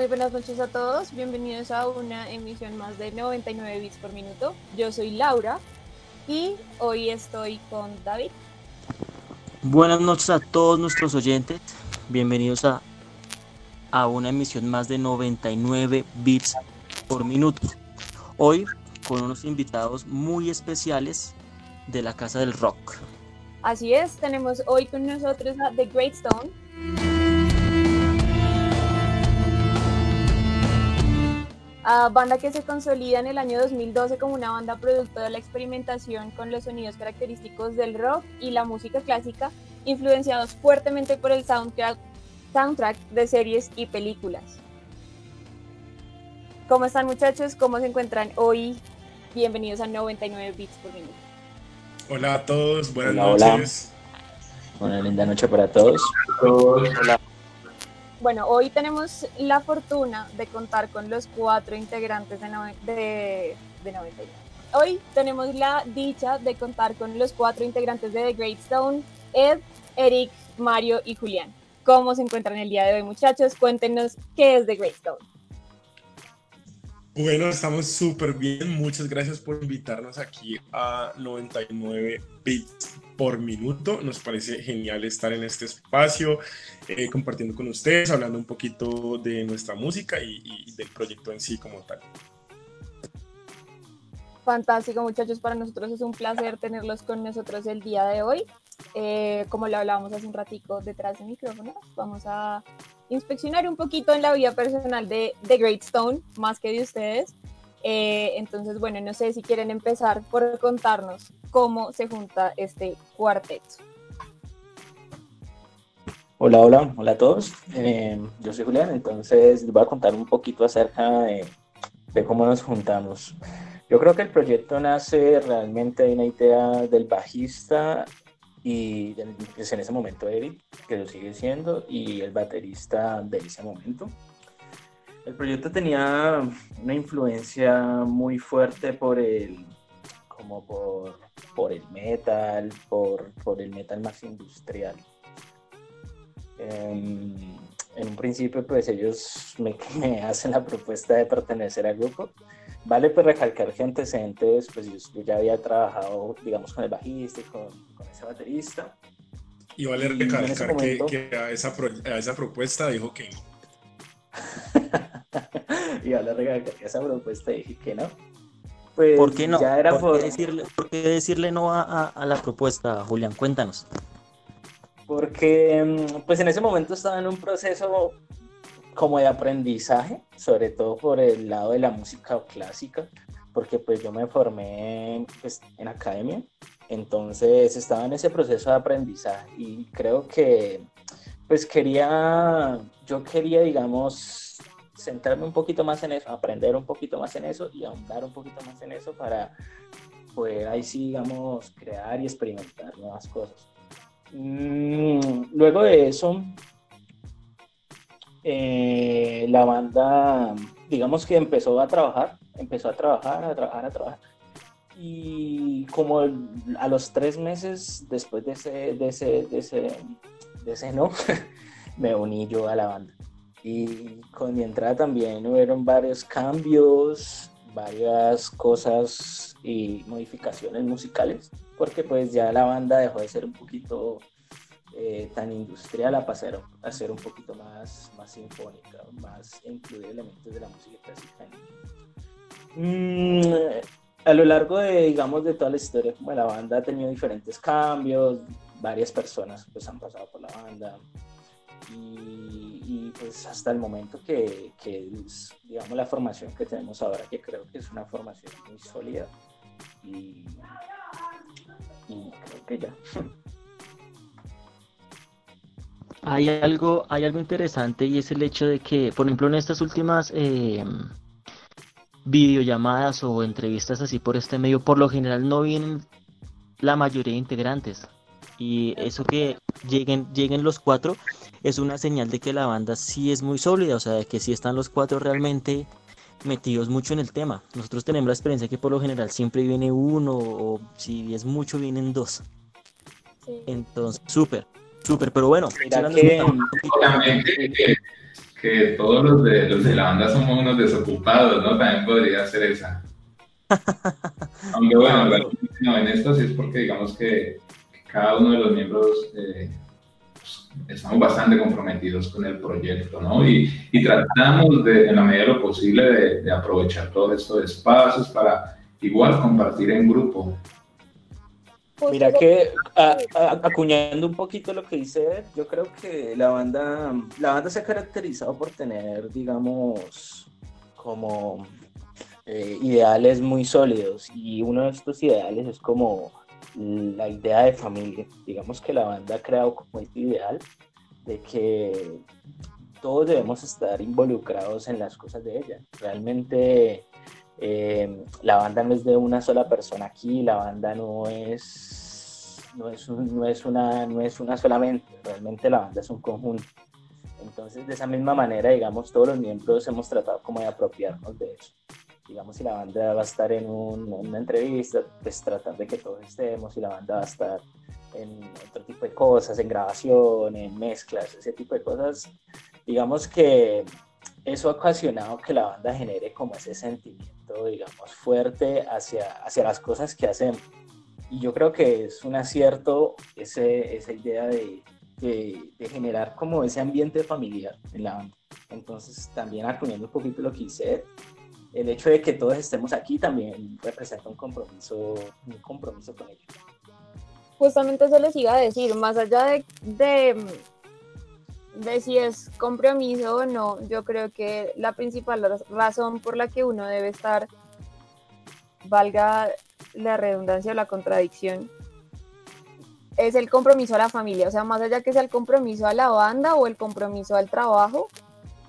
Muy buenas noches a todos. Bienvenidos a una emisión más de 99 bits por minuto. Yo soy Laura y hoy estoy con David. Buenas noches a todos nuestros oyentes. Bienvenidos a, a una emisión más de 99 bits por minuto. Hoy con unos invitados muy especiales de la Casa del Rock. Así es, tenemos hoy con nosotros a The Great Stone. A banda que se consolida en el año 2012 como una banda producto de la experimentación con los sonidos característicos del rock y la música clásica, influenciados fuertemente por el soundtrack, soundtrack de series y películas. ¿Cómo están muchachos? ¿Cómo se encuentran hoy? Bienvenidos a 99 Beats por minuto. Hola a todos, buenas Hola, noches. Una linda noche para todos. Bueno, hoy tenemos la fortuna de contar con los cuatro integrantes de, de, de 99. Hoy tenemos la dicha de contar con los cuatro integrantes de The Great Stone, Ed, Eric, Mario y Julián. ¿Cómo se encuentran el día de hoy, muchachos? Cuéntenos qué es The Great Stone. Bueno, estamos súper bien. Muchas gracias por invitarnos aquí a 99 bits por minuto. Nos parece genial estar en este espacio, eh, compartiendo con ustedes, hablando un poquito de nuestra música y, del proyecto en sí como tal. Fantástico, muchachos. Para nosotros es un placer tenerlos con nosotros el día de hoy. Eh, como lo hablábamos hace un ratico detrás de micrófonos, vamos a inspeccionar un poquito en la vida personal de The Great Stone, más que de ustedes. Eh, entonces, bueno, no sé si quieren empezar por contarnos cómo se junta este cuarteto. Hola, hola, hola a todos. Eh, yo soy Julián, entonces les voy a contar un poquito acerca de, de cómo nos juntamos. Yo creo que el proyecto nace realmente de una idea del bajista y del, pues en ese momento Eric, que lo sigue siendo, y el baterista de ese momento. El proyecto tenía una influencia muy fuerte por el, como por, por el metal, por, por el metal más industrial. Em, en un principio, pues ellos me, me hacen la propuesta de pertenecer al grupo. Vale, pues recalcar que antecedentes, pues yo, yo ya había trabajado, digamos, con el bajista y con, con ese baterista. Y vale Y en recalcar que, momento- que a, esa pro- a esa propuesta dijo que no. y vale recalcar que esa propuesta dije que no. Pues ¿Por qué no? Ya era ¿Por, por, qué decirle, por qué decirle no a, a- a la propuesta, Julián? Cuéntanos. porque mm, pues en ese momento estaba en un proceso como de aprendizaje, sobre todo por el lado de la música clásica, porque pues yo me formé pues, en academia, entonces estaba en ese proceso de aprendizaje y creo que pues quería, yo quería digamos centrarme un poquito más en eso, aprender un poquito más en eso y ahondar un poquito más en eso para poder ahí sí digamos crear y experimentar nuevas cosas. Mm, luego de eso, eh, la banda, digamos que empezó a trabajar, empezó a trabajar, a trabajar, a trabajar. Y como a los tres meses después de ese, de ese, de ese, de ese no, me uní yo a la banda. Y con mi entrada también hubieron varios cambios, varias cosas y modificaciones musicales, porque pues ya la banda dejó de ser un poquito eh, tan industrial a pasar a ser un poquito más, más sinfónica, más incluir elementos de la música clásica. Mm, a lo largo de, digamos, de toda la historia, como la banda ha tenido diferentes cambios, varias personas pues han pasado por la banda y, y pues hasta el momento que, es, digamos, la formación que tenemos ahora, que creo que es una formación muy sólida y, y creo que ya. Hay algo, hay algo interesante y es el hecho de que, por ejemplo, en estas últimas eh, videollamadas o entrevistas así por este medio, por lo general no vienen la mayoría de integrantes. Y eso que lleguen, lleguen los cuatro es una señal de que la banda sí es muy sólida, o sea, de que sí están los cuatro realmente metidos mucho en el tema. Nosotros tenemos la experiencia que por lo general siempre viene uno o si es mucho vienen dos. Entonces, súper. Súper, pero bueno. Obviamente que, todos los de, los de la banda somos unos desocupados, ¿no? También podría ser esa. Aunque bueno, no, en esto sí es porque digamos que, cada uno de los miembros eh, estamos bastante comprometidos con el proyecto, ¿no? Y, y tratamos de, en la medida de lo posible de, de aprovechar todos estos espacios para igual compartir en grupo. Mira que acuñando un poquito lo que dice, yo creo que la banda, la banda se ha caracterizado por tener, digamos, como eh, ideales muy sólidos y uno de estos ideales es como la idea de familia. Digamos que la banda ha creado como este ideal de que todos debemos estar involucrados en las cosas de ella. Realmente eh, la banda no es de una sola persona aquí, la banda no es, no es, no es, una, no es una solamente, realmente la banda es un conjunto. Entonces, de esa misma manera, digamos, todos los miembros hemos tratado como de apropiarnos de eso. Digamos, si la banda va a estar en, una entrevista, pues tratar de que todos estemos, si la banda va a estar en otro tipo de cosas, en grabación, en mezclas, ese tipo de cosas, digamos que eso ha ocasionado que la banda genere como ese sentimiento, digamos, fuerte hacia, hacia las cosas que hacemos. Y yo creo que es un acierto ese, esa idea de, de, generar como ese ambiente familiar en la banda. Entonces, también acudiendo un poquito lo que hice, el hecho de que todos estemos aquí también representa un compromiso, un compromiso con ellos. Justamente eso les iba a decir, más allá de, de de si es compromiso o no, yo creo que la principal razón por la que uno debe estar, valga la redundancia o la contradicción, es el compromiso a la familia. O sea, más allá que sea el compromiso a la banda o el compromiso al trabajo,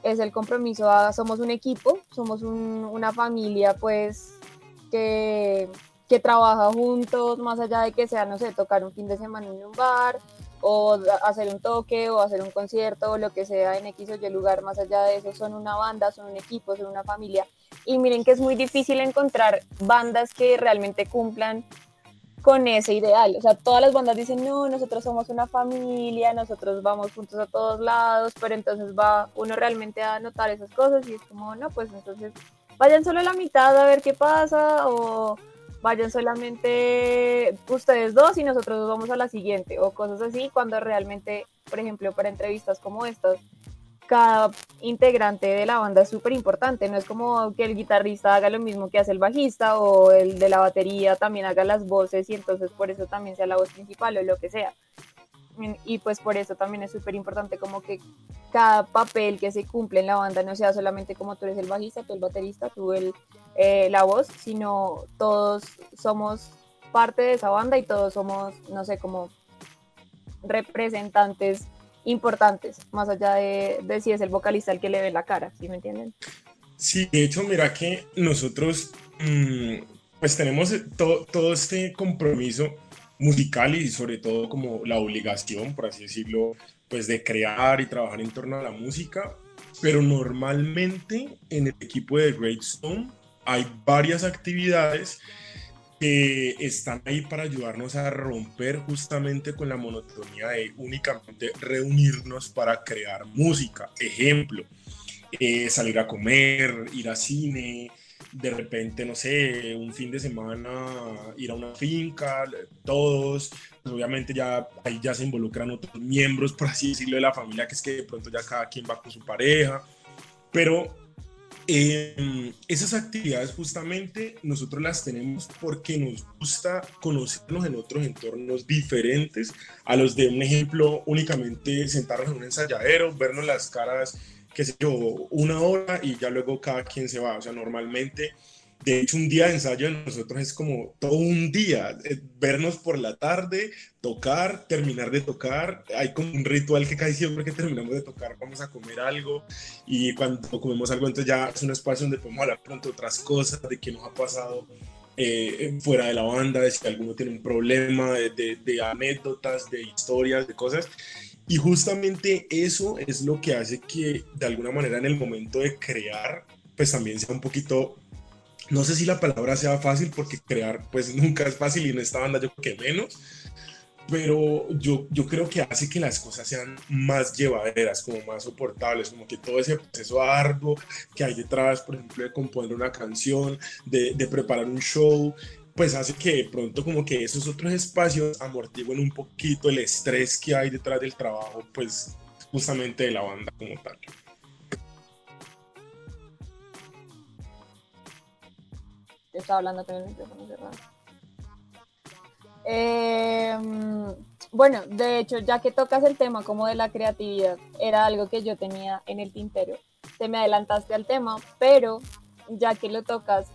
es el compromiso somos un equipo, somos una familia pues que, que trabaja juntos, más allá de que sea, no sé, tocar un fin de semana en un bar o hacer un toque o hacer un concierto o lo que sea en X o Y lugar, más allá de eso, son una banda, son un equipo, son una familia. Y miren que es muy difícil encontrar bandas que realmente cumplan con ese ideal. O sea, todas las bandas dicen, no, nosotros somos una familia, nosotros vamos juntos a todos lados, pero entonces va uno realmente a notar esas cosas y es como, no, pues entonces vayan solo a la mitad a ver qué pasa o vayan solamente ustedes dos y nosotros vamos a la siguiente o cosas así, cuando realmente, por ejemplo, para entrevistas como estas, cada integrante de la banda es súper importante, no es como que el guitarrista haga lo mismo que hace el bajista o el de la batería también haga las voces y entonces por eso también sea la voz principal o lo que sea. Y pues por eso también es súper importante como que cada papel que se cumple en la banda no sea solamente como tú eres el bajista, tú el baterista, tú el, eh, la voz, sino todos somos parte de esa banda y todos somos, no sé, como representantes importantes, más allá de, si es el vocalista el que le ve la cara, ¿sí me entienden? Sí, de hecho, mira que nosotros mm, pues tenemos todo este compromiso musical y sobre todo como la obligación, por así decirlo, pues de crear y trabajar en torno a la música, pero normalmente en el equipo de Great Stone hay varias actividades que están ahí para ayudarnos a romper justamente con la monotonía de únicamente reunirnos para crear música. Ejemplo, eh, salir a comer, ir a cine, de repente, no sé, un fin de semana ir a una finca, todos, pues obviamente ya ahí ya se involucran otros miembros, por así decirlo, de la familia, que es que de pronto ya cada quien va con su pareja, pero Eh, esas actividades justamente nosotros las tenemos porque nos gusta conocernos en otros entornos diferentes a los de un ejemplo únicamente sentarnos en un ensayadero, vernos las caras, qué sé yo, una hora y ya luego cada quien se va. O sea, normalmente de hecho, un día de ensayo de nosotros es como todo un día, eh, vernos por la tarde, tocar, terminar de tocar. Hay como un ritual que casi siempre que terminamos de tocar vamos a comer algo y cuando comemos algo entonces ya es un espacio donde podemos hablar pronto de otras cosas, de qué nos ha pasado eh, fuera de la banda, de si alguno tiene un problema, de, de anécdotas, de historias, de cosas. Y justamente eso es lo que hace que de alguna manera en el momento de crear, pues también sea un poquito no sé si la palabra sea fácil porque crear pues nunca es fácil y en esta banda yo creo que menos, pero yo, yo creo que hace que las cosas sean más llevaderas, como más soportables, como que todo ese proceso arduo que hay detrás, por ejemplo, de componer una canción, de, de preparar un show, pues hace que de pronto como que esos otros espacios amortiguen un poquito el estrés que hay detrás del trabajo, pues justamente de la banda como tal. Estaba hablando con el micrófono cerrado. Eh, bueno, de hecho, ya que tocas el tema como de la creatividad, era algo que yo tenía en el tintero. Te me adelantaste al tema, pero ya que lo tocas,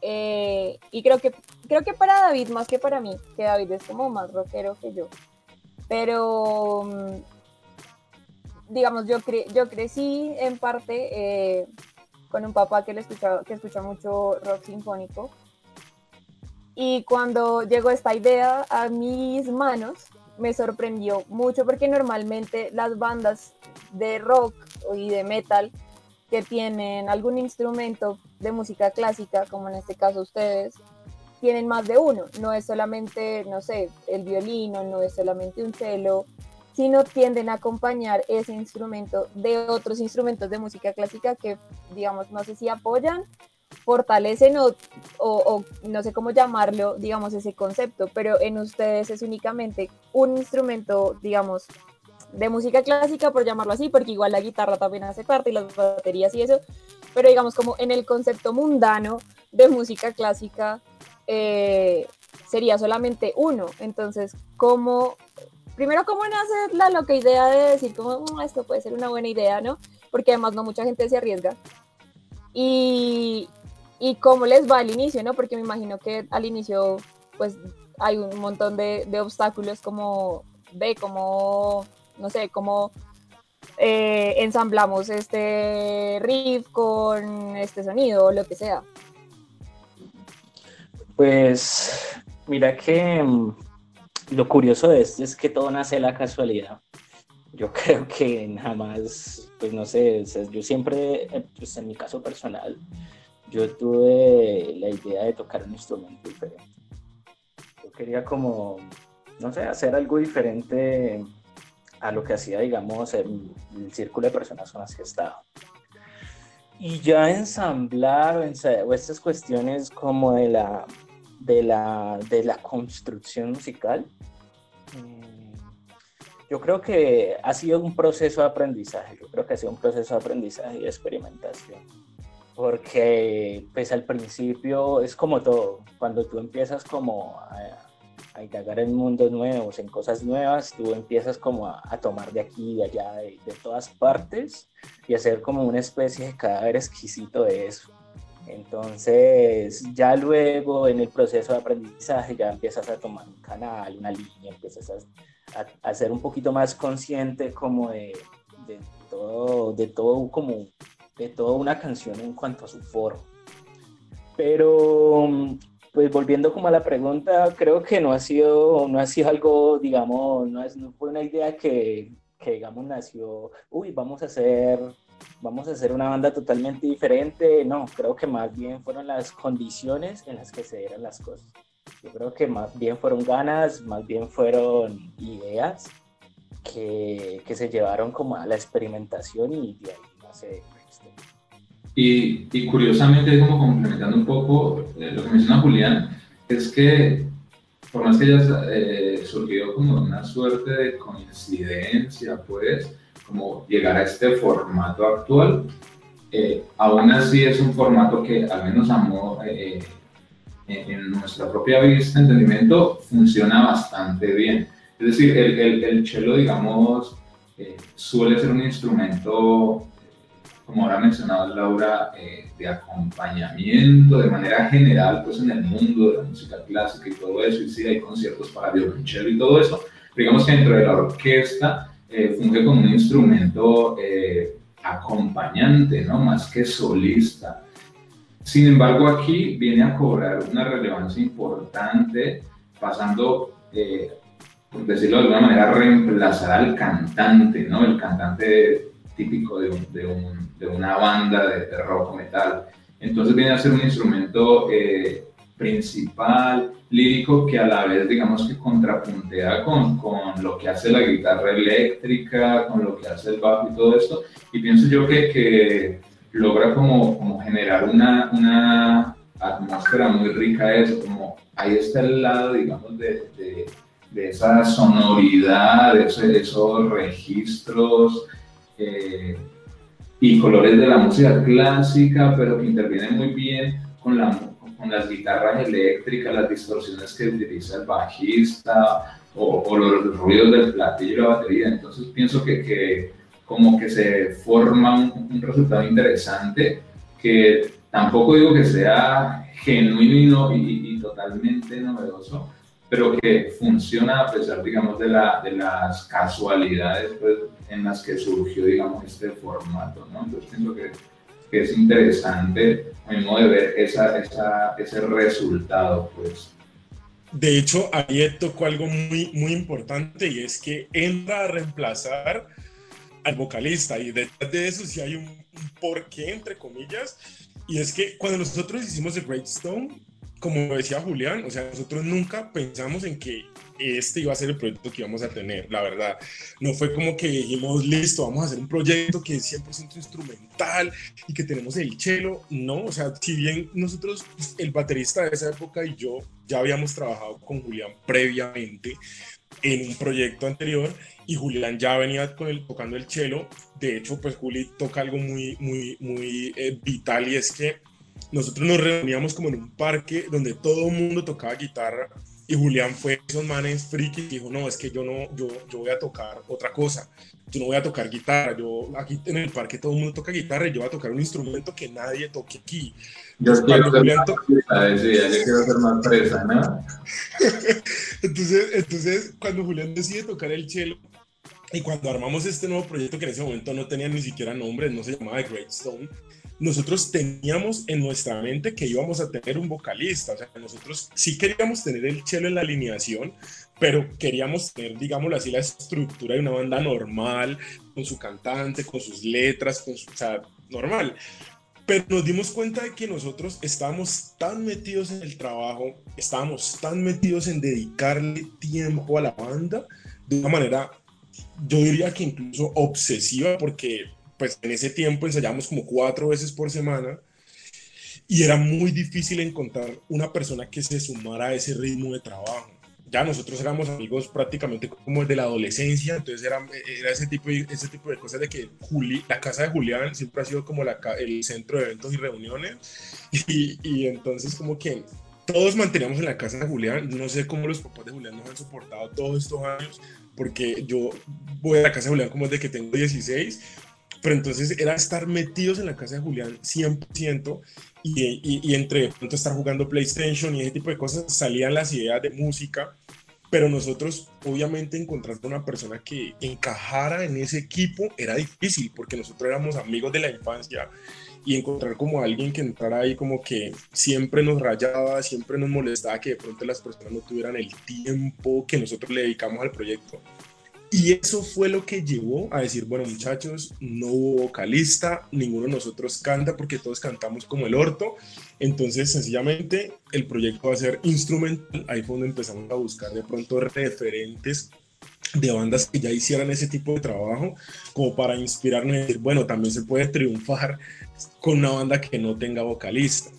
eh, y creo que, creo que para David más que para mí, que David es como más rockero que yo, pero mm, digamos, yo, cre yo crecí en parte eh, con un papá que, le escucha, que escucha mucho rock sinfónico. Y cuando llegó esta idea a mis manos, me sorprendió mucho porque normalmente las bandas de rock y de metal que tienen algún instrumento de música clásica, como en este caso ustedes, tienen más de uno. No es solamente, no sé, el violino, no es solamente un cello, sino tienden a acompañar ese instrumento de otros instrumentos de música clásica que, digamos, no sé si apoyan, fortalecen o, no sé cómo llamarlo, digamos, ese concepto, pero en ustedes es únicamente un instrumento, digamos, de música clásica, por llamarlo así, porque igual la guitarra también hace parte y las baterías y eso, pero digamos como en el concepto mundano de música clásica eh, sería solamente uno. Entonces, ¿cómo primero, ¿cómo nace la loca idea de decir como mm, esto puede ser una buena idea, ¿no? Porque además no mucha gente se arriesga. Y, y cómo les va al inicio, ¿no? Porque me imagino que al inicio, pues hay un montón de, obstáculos como ve, como, no sé, cómo eh, ensamblamos este riff con este sonido o lo que sea. Pues mira que mm, lo curioso de esto es que todo nace de la casualidad. Yo creo que nada más, pues no sé, yo siempre, eh, pues en mi caso personal, yo tuve la idea de tocar un instrumento diferente. Yo quería como, no sé, hacer algo diferente a lo que hacía, digamos, el, círculo de personas con las que estaba. Y ya ensamblar o, estas cuestiones como de la, de la, de la construcción musical, mm, yo creo que ha sido un proceso de aprendizaje, yo creo que ha sido un proceso de aprendizaje y experimentación, porque pues al principio es como todo, cuando tú empiezas como a, a indagar en mundos nuevos, en cosas nuevas, tú empiezas como a, tomar de aquí y de allá, de, de, todas partes, y hacer como una especie de cadáver exquisito de eso. Entonces, ya luego en el proceso de aprendizaje ya empiezas a tomar un canal, una línea, empiezas a, a, ser un poquito más consciente como de, todo, de todo como de toda una canción en cuanto a su foro. Pero pues volviendo como a la pregunta, creo que no ha sido, no ha sido algo, digamos, no fue una idea que, que, digamos, nació, uy, vamos a hacer vamos a hacer una banda totalmente diferente. No, creo que más bien fueron las condiciones en las que se dieron las cosas. Yo creo que más bien fueron ganas, más bien fueron ideas que, que se llevaron como a la experimentación y de ahí no sé. Y, y curiosamente, como complementando un poco eh, lo que menciona Julián, es que por más que haya eh, surgido como una suerte de coincidencia, pues, como llegar a este formato actual, eh, aún así es un formato que al menos a eh, en, nuestra propia vista, entendimiento, funciona bastante bien. Es decir, el, el, el cello, digamos, eh, suele ser un instrumento, como ahora mencionado Laura, de acompañamiento de manera general, pues en el mundo de la música clásica y todo eso, y sí hay conciertos para violonchelo y todo eso, digamos que dentro de la orquesta funge como un instrumento acompañante, ¿no? Más que solista. Sin embargo, aquí viene a cobrar una relevancia importante, pasando, eh, por decirlo de alguna manera, a reemplazar al cantante, ¿no? El cantante típico de, de, una banda de, rock o metal. Entonces viene a ser un instrumento eh, principal, lírico, que a la vez, digamos que contrapuntea con, con, lo que hace la guitarra eléctrica, con lo que hace el bajo y todo esto. Y pienso yo que, que logra como, como generar una, una, atmósfera muy rica eso, como ahí está el lado, digamos, de, de, de esa sonoridad, de esos registros. Eh, y colores de la música clásica, pero que intervienen muy bien con la, con las guitarras eléctricas, las distorsiones que utiliza el bajista o, los ruidos del platillo y la batería. Entonces pienso que, que como que se forma un, resultado interesante que tampoco digo que sea genuino y, y, totalmente novedoso, pero que funciona a pesar, digamos, de, la, de las casualidades pues, en las que surgió, digamos, este formato, ¿no? Entonces pienso que que es interesante a mi modo de ver esa, esa, ese resultado, pues. De hecho, ahí tocó algo muy, muy importante y es que entra a reemplazar al vocalista y detrás de eso sí hay un, un porqué, entre comillas, y es que cuando nosotros hicimos The Great Stone, como decía Julián, o sea, nosotros nunca pensamos en que este iba a ser el proyecto que íbamos a tener, la verdad. No fue como que dijimos, listo, vamos a hacer un proyecto que es 100% instrumental y que tenemos el cello. No, o sea, si bien nosotros, el baterista de esa época y yo ya habíamos trabajado con Julián previamente en un proyecto anterior y Julián ya venía con el, tocando el cello. De hecho, pues Juli toca algo muy, muy, muy eh, vital y es que nosotros nos reuníamos como en un parque donde todo el mundo tocaba guitarra y Julián fue esos manes friki y dijo, no, es que yo no, yo, yo voy a tocar otra cosa, yo no voy a tocar guitarra, yo aquí en el parque todo el mundo toca guitarra y yo voy a tocar un instrumento que nadie toque aquí. Yo quiero ser, Julián más yo quiero ser más presa, ¿no? entonces, entonces, cuando Julián decide tocar el cello, y cuando armamos este nuevo proyecto que en ese momento no tenía ni siquiera nombre, no se llamaba The Great Stone, nosotros teníamos en nuestra mente que íbamos a tener un vocalista, o sea, nosotros sí queríamos tener el chelo en la alineación, pero queríamos tener, digámoslo así, la estructura de una banda normal, con su cantante, con sus letras, con su, o sea, normal. Pero nos dimos cuenta de que nosotros estábamos tan metidos en el trabajo, estábamos tan metidos en dedicarle tiempo a la banda de una manera, yo diría que incluso obsesiva, porque pues en ese tiempo ensayábamos como cuatro veces por semana y era muy difícil encontrar una persona que se sumara a ese ritmo de trabajo. Ya nosotros éramos amigos prácticamente como de la adolescencia, entonces era, era ese, tipo, ese tipo de cosas de que Juli, la casa de Julián siempre ha sido como la, el centro de eventos y reuniones y, y entonces como que todos manteníamos en la casa de Julián, no sé cómo los papás de Julián nos han soportado todos estos años, porque yo voy a la casa de Julián como desde que tengo 16, pero entonces era estar metidos en la casa de Julián 100% y, y, y entre pronto estar jugando PlayStation y ese tipo de cosas salían las ideas de música, pero nosotros obviamente encontrar una persona que encajara en ese equipo era difícil porque nosotros éramos amigos de la infancia y encontrar como alguien que entrara ahí como que siempre nos rayaba, siempre nos molestaba que de pronto las personas no tuvieran el tiempo que nosotros le dedicamos al proyecto y eso fue lo que llevó a decir, bueno muchachos, no hubo vocalista, ninguno de nosotros canta porque todos cantamos como el orto. Entonces sencillamente el proyecto va a ser instrumental. Ahí fue donde empezamos a buscar de pronto referentes de bandas que ya hicieran ese tipo de trabajo, como para inspirarnos y decir, bueno, también se puede triunfar con una banda que no tenga vocalista.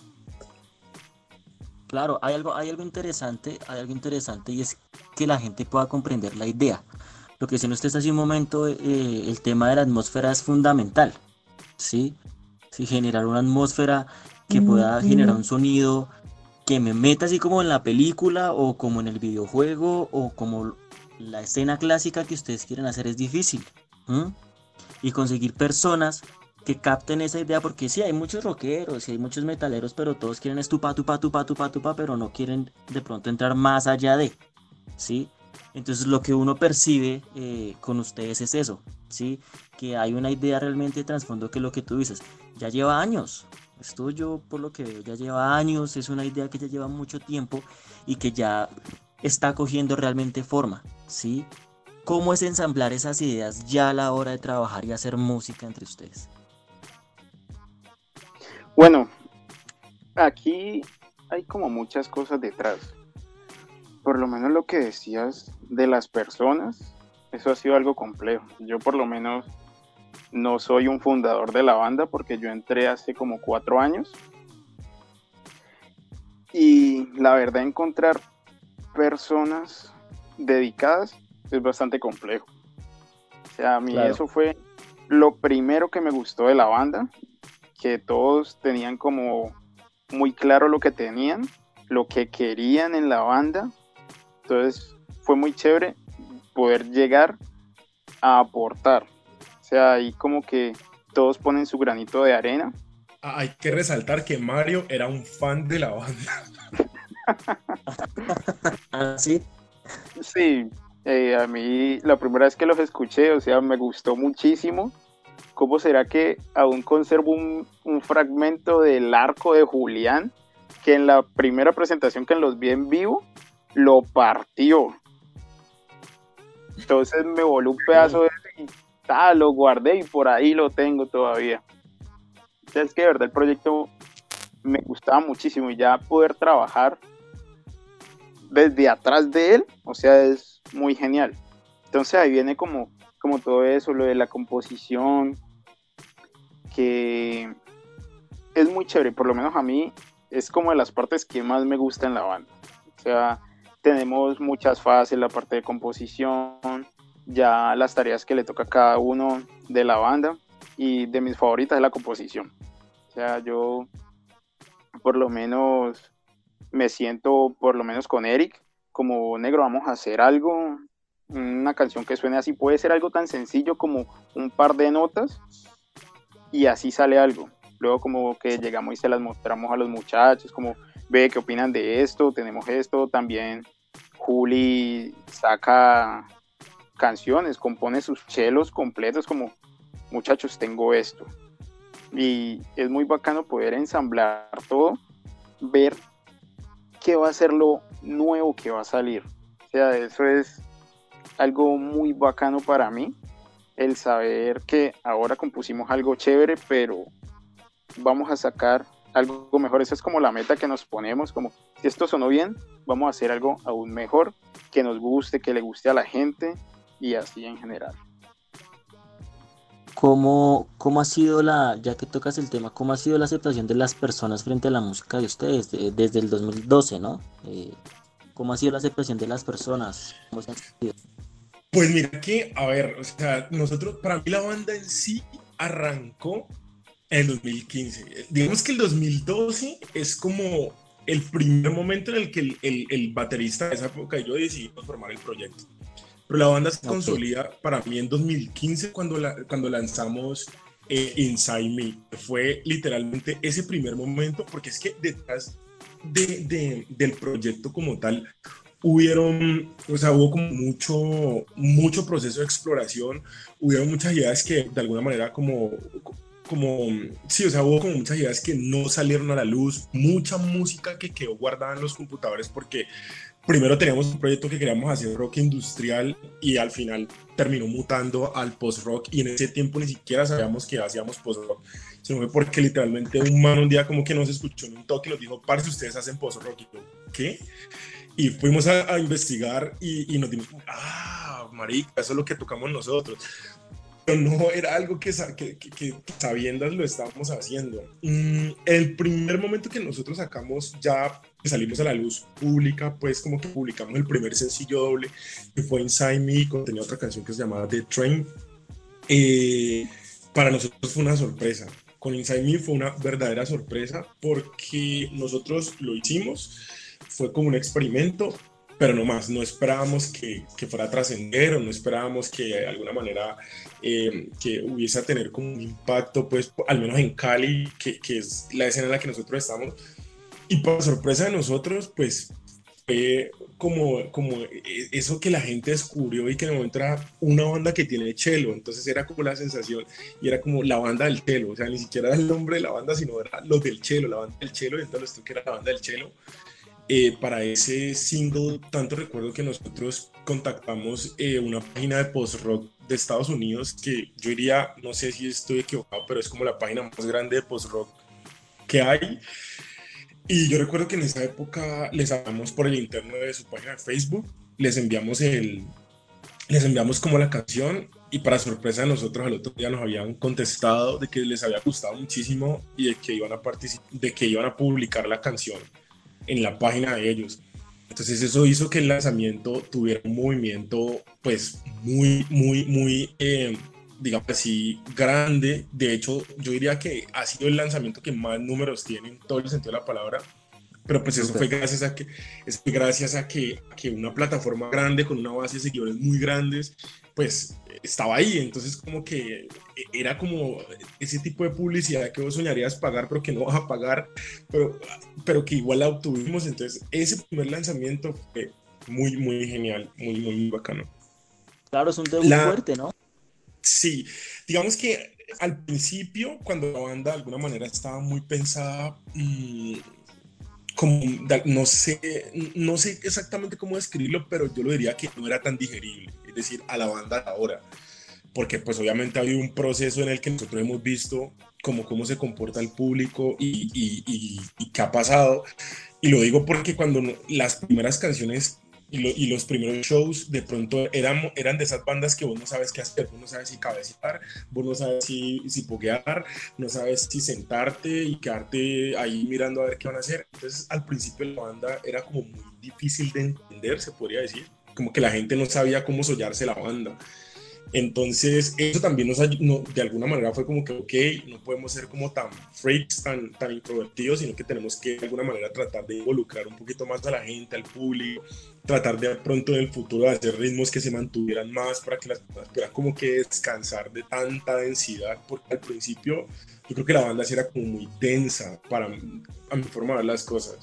Claro, hay algo, hay algo interesante, hay algo interesante y es que la gente pueda comprender la idea lo que decían ustedes hace un momento, eh, el tema de la atmósfera es fundamental, ¿sí? ¿sí? generar una atmósfera que pueda generar un sonido que me meta así como en la película o como en el videojuego o como la escena clásica que ustedes quieren hacer es difícil. Y conseguir personas que capten esa idea, porque sí, hay muchos rockeros y hay muchos metaleros, pero todos quieren estupa, tupa, tupa, tupa, tupa, pero no quieren de pronto entrar más allá de, ¿sí? Entonces lo que uno percibe eh, con ustedes es eso, ¿sí? Que hay una idea realmente de trasfondo que lo que tú dices, ya lleva años, esto yo por lo que veo ya lleva años, es una idea que ya lleva mucho tiempo y que ya está cogiendo realmente forma, ¿sí? ¿Cómo es ensamblar esas ideas ya a la hora de trabajar y hacer música entre ustedes? Bueno, aquí hay como muchas cosas detrás por lo menos lo que decías de las personas, eso ha sido algo complejo. Yo por lo menos no soy un fundador de la banda porque yo entré hace como cuatro años. Y la verdad encontrar personas dedicadas es bastante complejo. O sea, a mí eso fue lo primero que me gustó de la banda, que todos tenían como muy claro lo que tenían, lo que querían en la banda entonces fue muy chévere poder llegar a aportar. O sea, ahí como que todos ponen su granito de arena. Ah, hay que resaltar que Mario era un fan de la banda. ¿Ah, sí? Sí, eh, a mí la primera vez que los escuché, o sea, me gustó muchísimo. ¿Cómo será que aún conservo un, un fragmento del arco de Julián? Que en la primera presentación que los vi en vivo, lo partió. Entonces me voló un pedazo de y lo guardé y por ahí lo tengo todavía. Es que de verdad el proyecto me gustaba muchísimo y ya poder trabajar desde atrás de él, o sea, es muy genial. Entonces ahí viene como, como todo eso, lo de la composición, que es muy chévere, por lo menos a mí es como de las partes que más me gusta en la banda. O sea, tenemos muchas fases, la parte de composición, ya las tareas que le toca a cada uno de la banda y de mis favoritas es la composición. O sea, yo por lo menos me siento por lo menos con Eric como negro vamos a hacer algo, una canción que suene así, puede ser algo tan sencillo como un par de notas y así sale algo. Luego como que llegamos y se las mostramos a los muchachos, como ve qué opinan de esto, tenemos esto, también Juli saca canciones, compone sus chelos completos como muchachos tengo esto. Y es muy bacano poder ensamblar todo, ver qué va a ser lo nuevo que va a salir. O sea, eso es algo muy bacano para mí, el saber que ahora compusimos algo chévere, pero vamos a sacar algo mejor. Esa es como la meta que nos ponemos, como si esto sonó bien, vamos a hacer algo aún mejor, que nos guste, que le guste a la gente y así en general. ¿Cómo, ¿Cómo ha sido la, ya que tocas el tema, cómo ha sido la aceptación de las personas frente a la música de ustedes desde el 2012, ¿no? Eh, ¿Cómo ha sido la aceptación de las personas? Pues mira que, a ver, o sea, nosotros, para mí la banda en sí arrancó en 2015. Digamos que el 2012 es como el primer momento en el que el, el, baterista de esa época y yo decidimos formar el proyecto. Pero la banda se consolida para mí en 2015 cuando, la, cuando lanzamos eh, Inside Me. Fue literalmente ese primer momento porque es que detrás de, de, del proyecto como tal hubieron, o sea, hubo como mucho, mucho proceso de exploración, hubieron muchas ideas que de alguna manera como como, sí, o sea, hubo como muchas ideas que no salieron a la luz, mucha música que quedó guardada en los computadores porque primero teníamos un proyecto que queríamos hacer rock industrial y al final terminó mutando al post-rock y en ese tiempo ni siquiera sabíamos que hacíamos post-rock, sino porque literalmente un man un día como que nos escuchó en un toque y nos dijo, parce, ustedes hacen post-rock y yo, ¿qué? Y fuimos a, investigar y, y, nos dimos, ah, marica, eso es lo que tocamos nosotros no era algo que, que, sabiendas lo estábamos haciendo. Mm, el primer momento que nosotros sacamos ya salimos a la luz pública, pues como que publicamos el primer sencillo doble, que fue Inside Me, tenía tenía otra canción que se llamaba The Train. Eh, para nosotros fue una sorpresa, con Inside Me fue una verdadera sorpresa porque nosotros lo hicimos, fue como un experimento, pero no más, no esperábamos que, que fuera a trascender o no esperábamos que de alguna manera eh, que hubiese a tener como un impacto, pues al menos en Cali, que, que es la escena en la que nosotros estamos. Y por sorpresa de nosotros, pues fue como, como eso que la gente descubrió y que de momento era una banda que tiene chelo, entonces era como la sensación y era como la banda del chelo, o sea, ni siquiera era el nombre de la banda, sino era los del chelo, la banda del chelo, y entonces que era la banda del chelo. Eh, para ese single, tanto recuerdo que nosotros contactamos eh, una página de post-rock de Estados Unidos que yo diría, no sé si estoy equivocado, pero es como la página más grande de post-rock que hay. Y yo recuerdo que en esa época les hablamos por el interno de su página de Facebook, les enviamos el, les enviamos como la canción y para sorpresa de nosotros al otro día nos habían contestado de que les había gustado muchísimo y de que iban a de que iban a publicar la canción en la página de ellos. Entonces eso hizo que el lanzamiento tuviera un movimiento pues muy, muy, muy, eh, digamos así, grande. De hecho, yo diría que ha sido el lanzamiento que más números tiene en todo el sentido de la palabra. Pero pues eso fue gracias a que, es gracias a que, que una plataforma grande con una base de seguidores muy grandes, pues estaba ahí. Entonces como que era como ese tipo de publicidad que vos soñarías pagar, pero que no vas a pagar, pero, pero que igual la obtuvimos. Entonces ese primer lanzamiento fue muy, muy genial, muy, muy bacano. Claro, es un debut fuerte, ¿no? Sí, digamos que al principio, cuando la banda de alguna manera estaba muy pensada, mm, como, no sé, no sé exactamente cómo describirlo, pero yo lo diría que no era tan digerible, es decir, a la banda ahora, porque pues obviamente ha habido un proceso en el que nosotros hemos visto como cómo se comporta el público y, y, y qué ha pasado, y lo digo porque cuando las primeras canciones y, los primeros shows de pronto eran, eran de esas bandas que vos no sabes qué hacer, vos no sabes si cabecear, vos no sabes si, si poguear, no sabes si sentarte y quedarte ahí mirando a ver qué van a hacer. Entonces al principio la banda era como muy difícil de entender, se podría decir, como que la gente no sabía cómo sollarse la banda. Entonces, eso también nos no, de alguna manera fue como que, ok, no podemos ser como tan freaks, tan, tan introvertidos, sino que tenemos que de alguna manera tratar de involucrar un poquito más a la gente, al público, tratar de pronto en el futuro hacer ritmos que se mantuvieran más para que las personas pudieran como que descansar de tanta densidad, porque al principio yo creo que la banda sí era como muy densa para a mi forma de ver las cosas.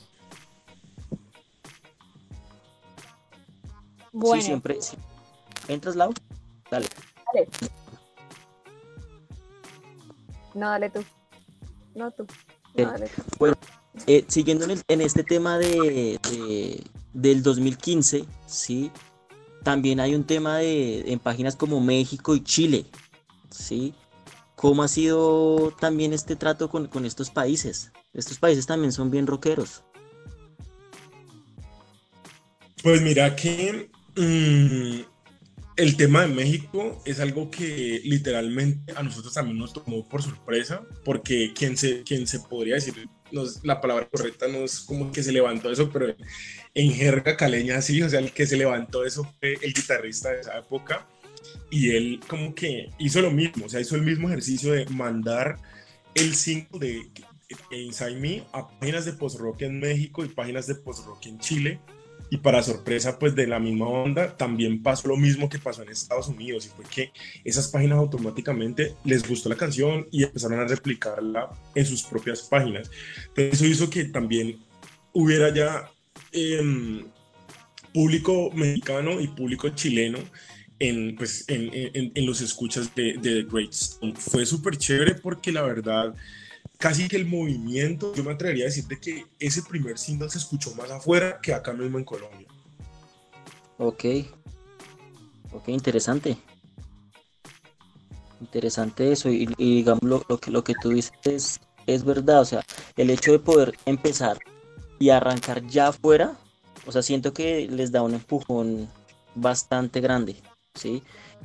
Bueno. Sí, siempre. ¿Entras, Lau? Dale. Dale. No, dale tú. No tú. Bueno, eh, siguiendo en, este tema de, del 2015, ¿sí? También hay un tema de, en páginas como México y Chile, ¿sí? ¿Cómo ha sido también este trato con, estos países? Estos países también son bien rockeros. Pues mira que mm, el tema de México es algo que literalmente a nosotros también nos tomó por sorpresa, porque quien se, quien se podría decir, la palabra correcta no es como que se levantó eso, pero en jerga caleña sí, o sea, el que se levantó eso fue el guitarrista de esa época, y él como que hizo lo mismo, o sea, hizo el mismo ejercicio de mandar el 5 de Inside Me a páginas de post-rock en México y páginas de post-rock en Chile, y para sorpresa pues de la misma onda también pasó lo mismo que pasó en Estados Unidos y fue que esas páginas automáticamente les gustó la canción y empezaron a replicarla en sus propias páginas. Entonces eso hizo que también hubiera ya em, público mexicano y público chileno en, pues, en, en, en los escuchas de, de The Great Stone. Fue súper chévere porque la verdad casi que el movimiento, yo me atrevería a decirte que ese primer single se escuchó más afuera que acá mismo en Colombia. Ok, ok, interesante. Interesante eso, y, digamos lo, que, lo que tú dices es, verdad, o sea, el hecho de poder empezar y arrancar ya afuera, o sea, siento que les da un empujón bastante grande, ¿sí?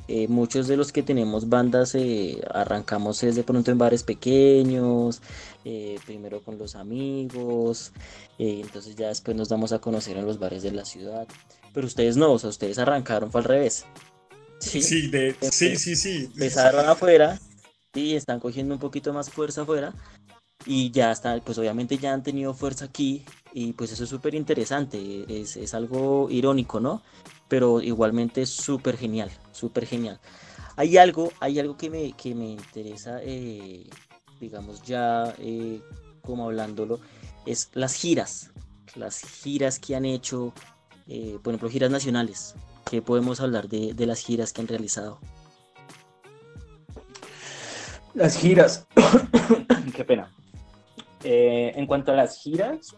Eh, muchos de los que tenemos bandas eh, arrancamos es de pronto en bares pequeños, eh, primero con los amigos, entonces ya después nos damos a conocer en los bares de la ciudad. Pero ustedes no, o sea, ustedes arrancaron fue al revés. Sí, sí, sí, sí, sí. Empezaron afuera y están cogiendo un poquito más fuerza afuera y ya está, pues obviamente ya han tenido fuerza aquí y pues eso es súper interesante, es, es, algo irónico, ¿no? Pero igualmente es súper genial, súper genial. Hay algo, hay algo que me, que me interesa, eh, digamos ya eh, como hablándolo, es las giras, las giras que han hecho, eh, por ejemplo, giras nacionales, que podemos hablar de, de las giras que han realizado. Las giras, qué pena. En cuanto a las giras,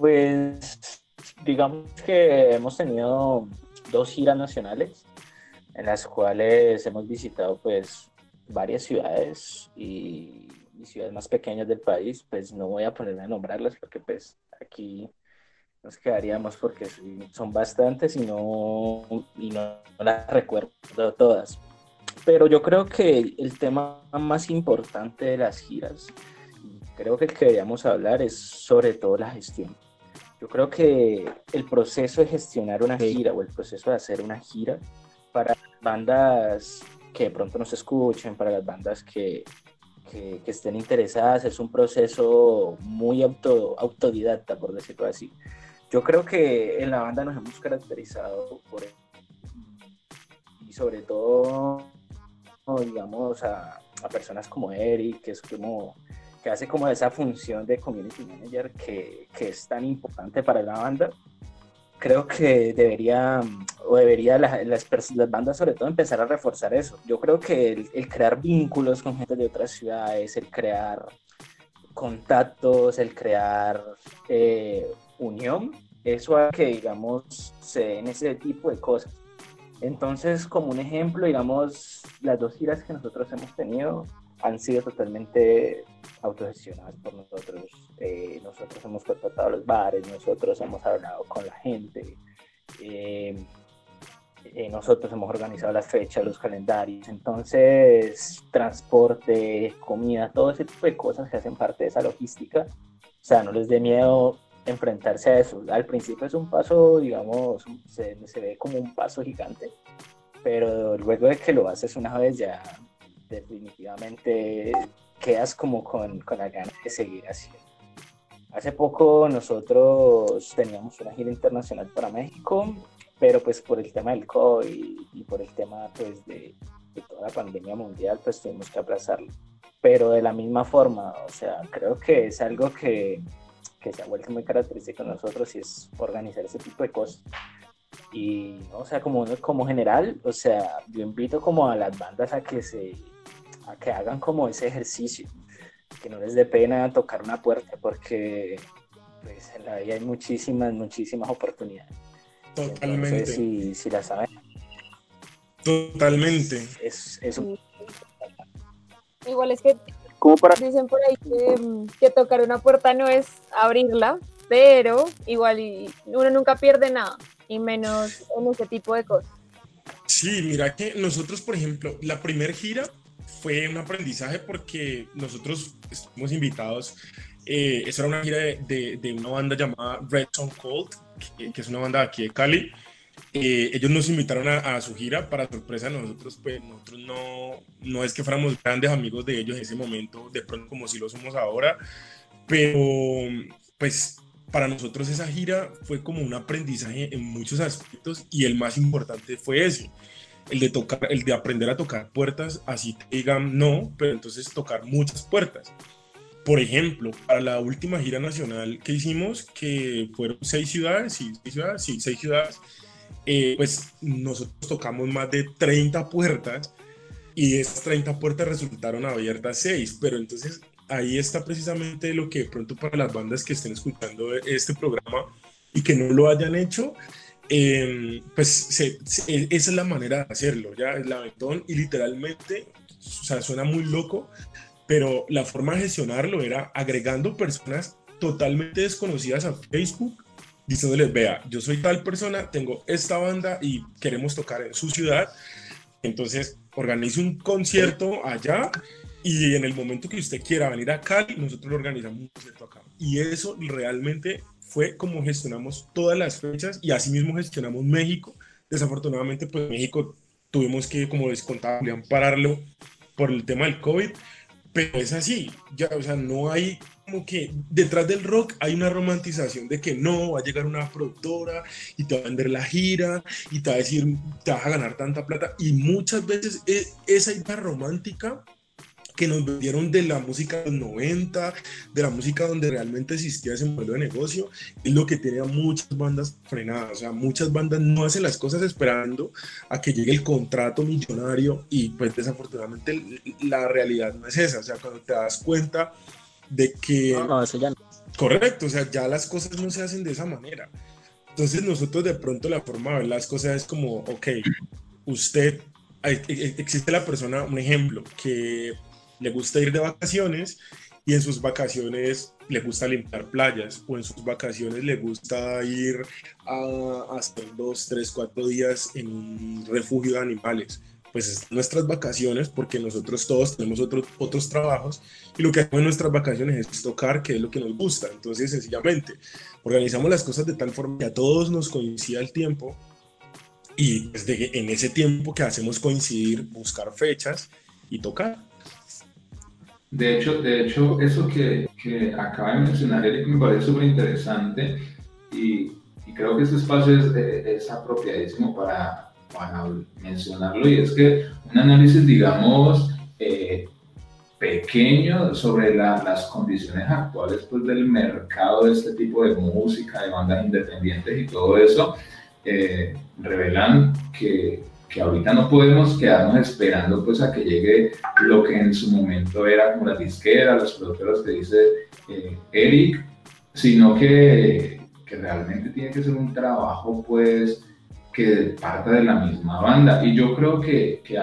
pues digamos que hemos tenido dos giras nacionales en las cuales hemos visitado pues varias ciudades y, ciudades más pequeñas del país, pues no voy a ponerme a nombrarlas porque pues aquí nos quedaríamos porque son bastantes y no, y no las recuerdo todas. Pero yo creo que el tema más importante de las giras, creo que el deberíamos hablar es sobre todo la gestión. Yo creo que el proceso de gestionar una gira o el proceso de hacer una gira para bandas que de pronto nos escuchen, para las bandas que, que, estén interesadas, es un proceso muy auto, autodidacta, por decirlo así. Yo creo que en la banda nos hemos caracterizado por y sobre todo digamos, a, a, personas como Eric, que es como que hace como esa función de community manager que, que es tan importante para la banda. Creo que debería, o debería las, las, las, bandas sobre todo empezar a reforzar eso. Yo creo que el, el crear vínculos con gente de otras ciudades, el crear contactos, el crear eh, unión, eso hace que, digamos, se den ese tipo de cosas. Entonces, como un ejemplo, digamos, las dos giras que nosotros hemos tenido han sido totalmente autogestionadas por nosotros. Eh, nosotros hemos contratado los bares, nosotros hemos hablado con la gente, eh, eh, nosotros hemos organizado las fechas, los calendarios. Entonces, transporte, comida, todo ese tipo de cosas que hacen parte de esa logística. O sea, no les dé miedo enfrentarse a eso. Al principio es un paso, digamos, se, se, ve como un paso gigante, pero luego de que lo haces una vez ya definitivamente quedas como con, con la ganas de seguir haciendo. Hace poco nosotros teníamos una gira internacional para México, pero pues por el tema del COVID y por el tema pues de, de toda la pandemia mundial pues tuvimos que aplazarlo. Pero de la misma forma, o sea, creo que es algo que, que se ha vuelto muy característico de nosotros y es organizar ese tipo de cosas. Y, o sea, como, como general, o sea, yo invito como a las bandas a que se, a que hagan como ese ejercicio, que no les dé pena tocar una puerta, porque pues en la vida hay muchísimas, muchísimas oportunidades. Totalmente. Entonces, si, si la saben. Totalmente. Es, es un... Igual es que como para... Dicen por ahí que, que, tocar una puerta no es abrirla, pero igual uno nunca pierde nada, y menos en ese tipo de cosas. Sí, mira que nosotros, por ejemplo, la primera gira fue un aprendizaje porque nosotros estuvimos invitados, eh, esa era una gira de, de, de, una banda llamada Red Song Cold, que, que es una banda aquí de Cali, eh, ellos nos invitaron a, a, su gira para sorpresa de nosotros, pues nosotros no, no es que fuéramos grandes amigos de ellos en ese momento, de pronto como si lo somos ahora, pero pues para nosotros esa gira fue como un aprendizaje en muchos aspectos y el más importante fue ese, el de tocar, el de aprender a tocar puertas, así te digan no, pero entonces tocar muchas puertas. Por ejemplo, para la última gira nacional que hicimos, que fueron seis ciudades, sí, seis ciudades, sí, seis ciudades, eh, pues nosotros tocamos más de 30 puertas y de esas 30 puertas resultaron abiertas 6, pero entonces ahí está precisamente lo que de pronto para las bandas que estén escuchando este programa y que no lo hayan hecho, eh, pues esa es la manera de hacerlo, ya el aventón y literalmente, o sea, suena muy loco, pero la forma de gestionarlo era agregando personas totalmente desconocidas a Facebook diciéndoles, vea, yo soy tal persona, tengo esta banda y queremos tocar en su ciudad, entonces organice un concierto allá y en el momento que usted quiera venir a Cali, nosotros organizamos un concierto acá. Y eso realmente fue como gestionamos todas las fechas y así mismo gestionamos México. Desafortunadamente, pues México tuvimos que, como les contaba, pararlo por el tema del COVID, pero es así, ya, o sea, no hay como que detrás del rock hay una romantización de que no, va a llegar una productora y te va a vender la gira y te va a decir, te vas a ganar tanta plata. Y muchas veces es, esa idea romántica que nos vendieron de la música de los 90, de la música donde realmente existía ese modelo de negocio, es lo que tenía muchas bandas frenadas. O sea, muchas bandas no hacen las cosas esperando a que llegue el contrato millonario y pues desafortunadamente la realidad no es esa. O sea, cuando te das cuenta de que... No, no, eso ya no. Correcto, o sea, ya las cosas no se hacen de esa manera. Entonces nosotros de pronto la forma de ver las cosas es como, ok, usted, existe la persona, un ejemplo, que le gusta ir de vacaciones y en sus vacaciones le gusta limpiar playas o en sus vacaciones le gusta ir a, hacer dos, tres, cuatro días en un refugio de animales pues nuestras vacaciones, porque nosotros todos tenemos otros otros trabajos y lo que hacemos en nuestras vacaciones es tocar, que es lo que nos gusta. Entonces, sencillamente, organizamos las cosas de tal forma que a todos nos coincida el tiempo y desde en ese tiempo que hacemos coincidir, buscar fechas y tocar. De hecho, de hecho eso que, que acaba de mencionar Eric me parece súper interesante y, creo que este espacio es, es apropiadísimo para para mencionarlo, y es que un análisis, digamos, eh, pequeño sobre las condiciones actuales pues, del mercado de este tipo de música, de bandas independientes y todo eso, eh, revelan que, que, ahorita no podemos quedarnos esperando pues, a que llegue lo que en su momento era como la disquera, los productores que dice eh, Eric, sino que, que realmente tiene que ser un trabajo pues que parte de la misma banda. Y yo creo que, que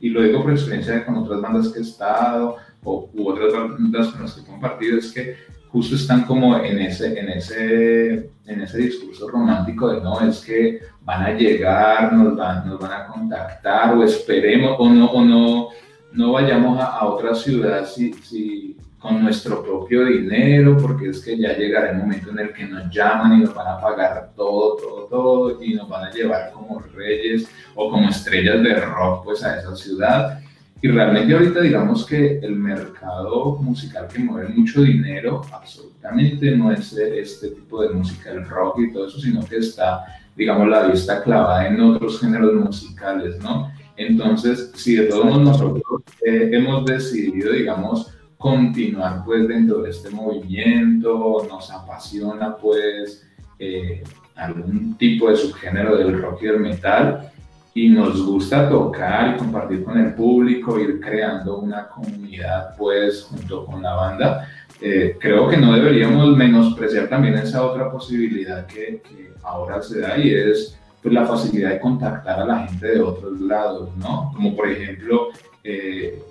y lo digo por experiencia con otras bandas que he estado o, u otras bandas con las que he compartido, es que justo están como en ese, en ese, en ese discurso romántico de no, es que van a llegar, nos van, nos van a contactar o esperemos o no, o no, no vayamos a, a otra ciudad si, si, con nuestro propio dinero, porque es que ya llegará el momento en el que nos llaman y nos van a pagar todo, todo, todo, y nos van a llevar como reyes o como estrellas de rock pues a esa ciudad. Y realmente ahorita digamos que el mercado musical que mueve mucho dinero absolutamente no es este tipo de música, el rock y todo eso, sino que está, digamos, la vista clavada en otros géneros musicales, ¿no? Entonces, si de todos modos nosotros eh, hemos decidido, digamos, continuar pues dentro de este movimiento, nos apasiona pues eh, algún tipo de subgénero del rock y del metal y nos gusta tocar y compartir con el público, ir creando una comunidad pues junto con la banda. Eh, creo que no deberíamos menospreciar también esa otra posibilidad que, que ahora se da y es pues, la facilidad de contactar a la gente de otros lados, ¿no? Como por ejemplo, eh,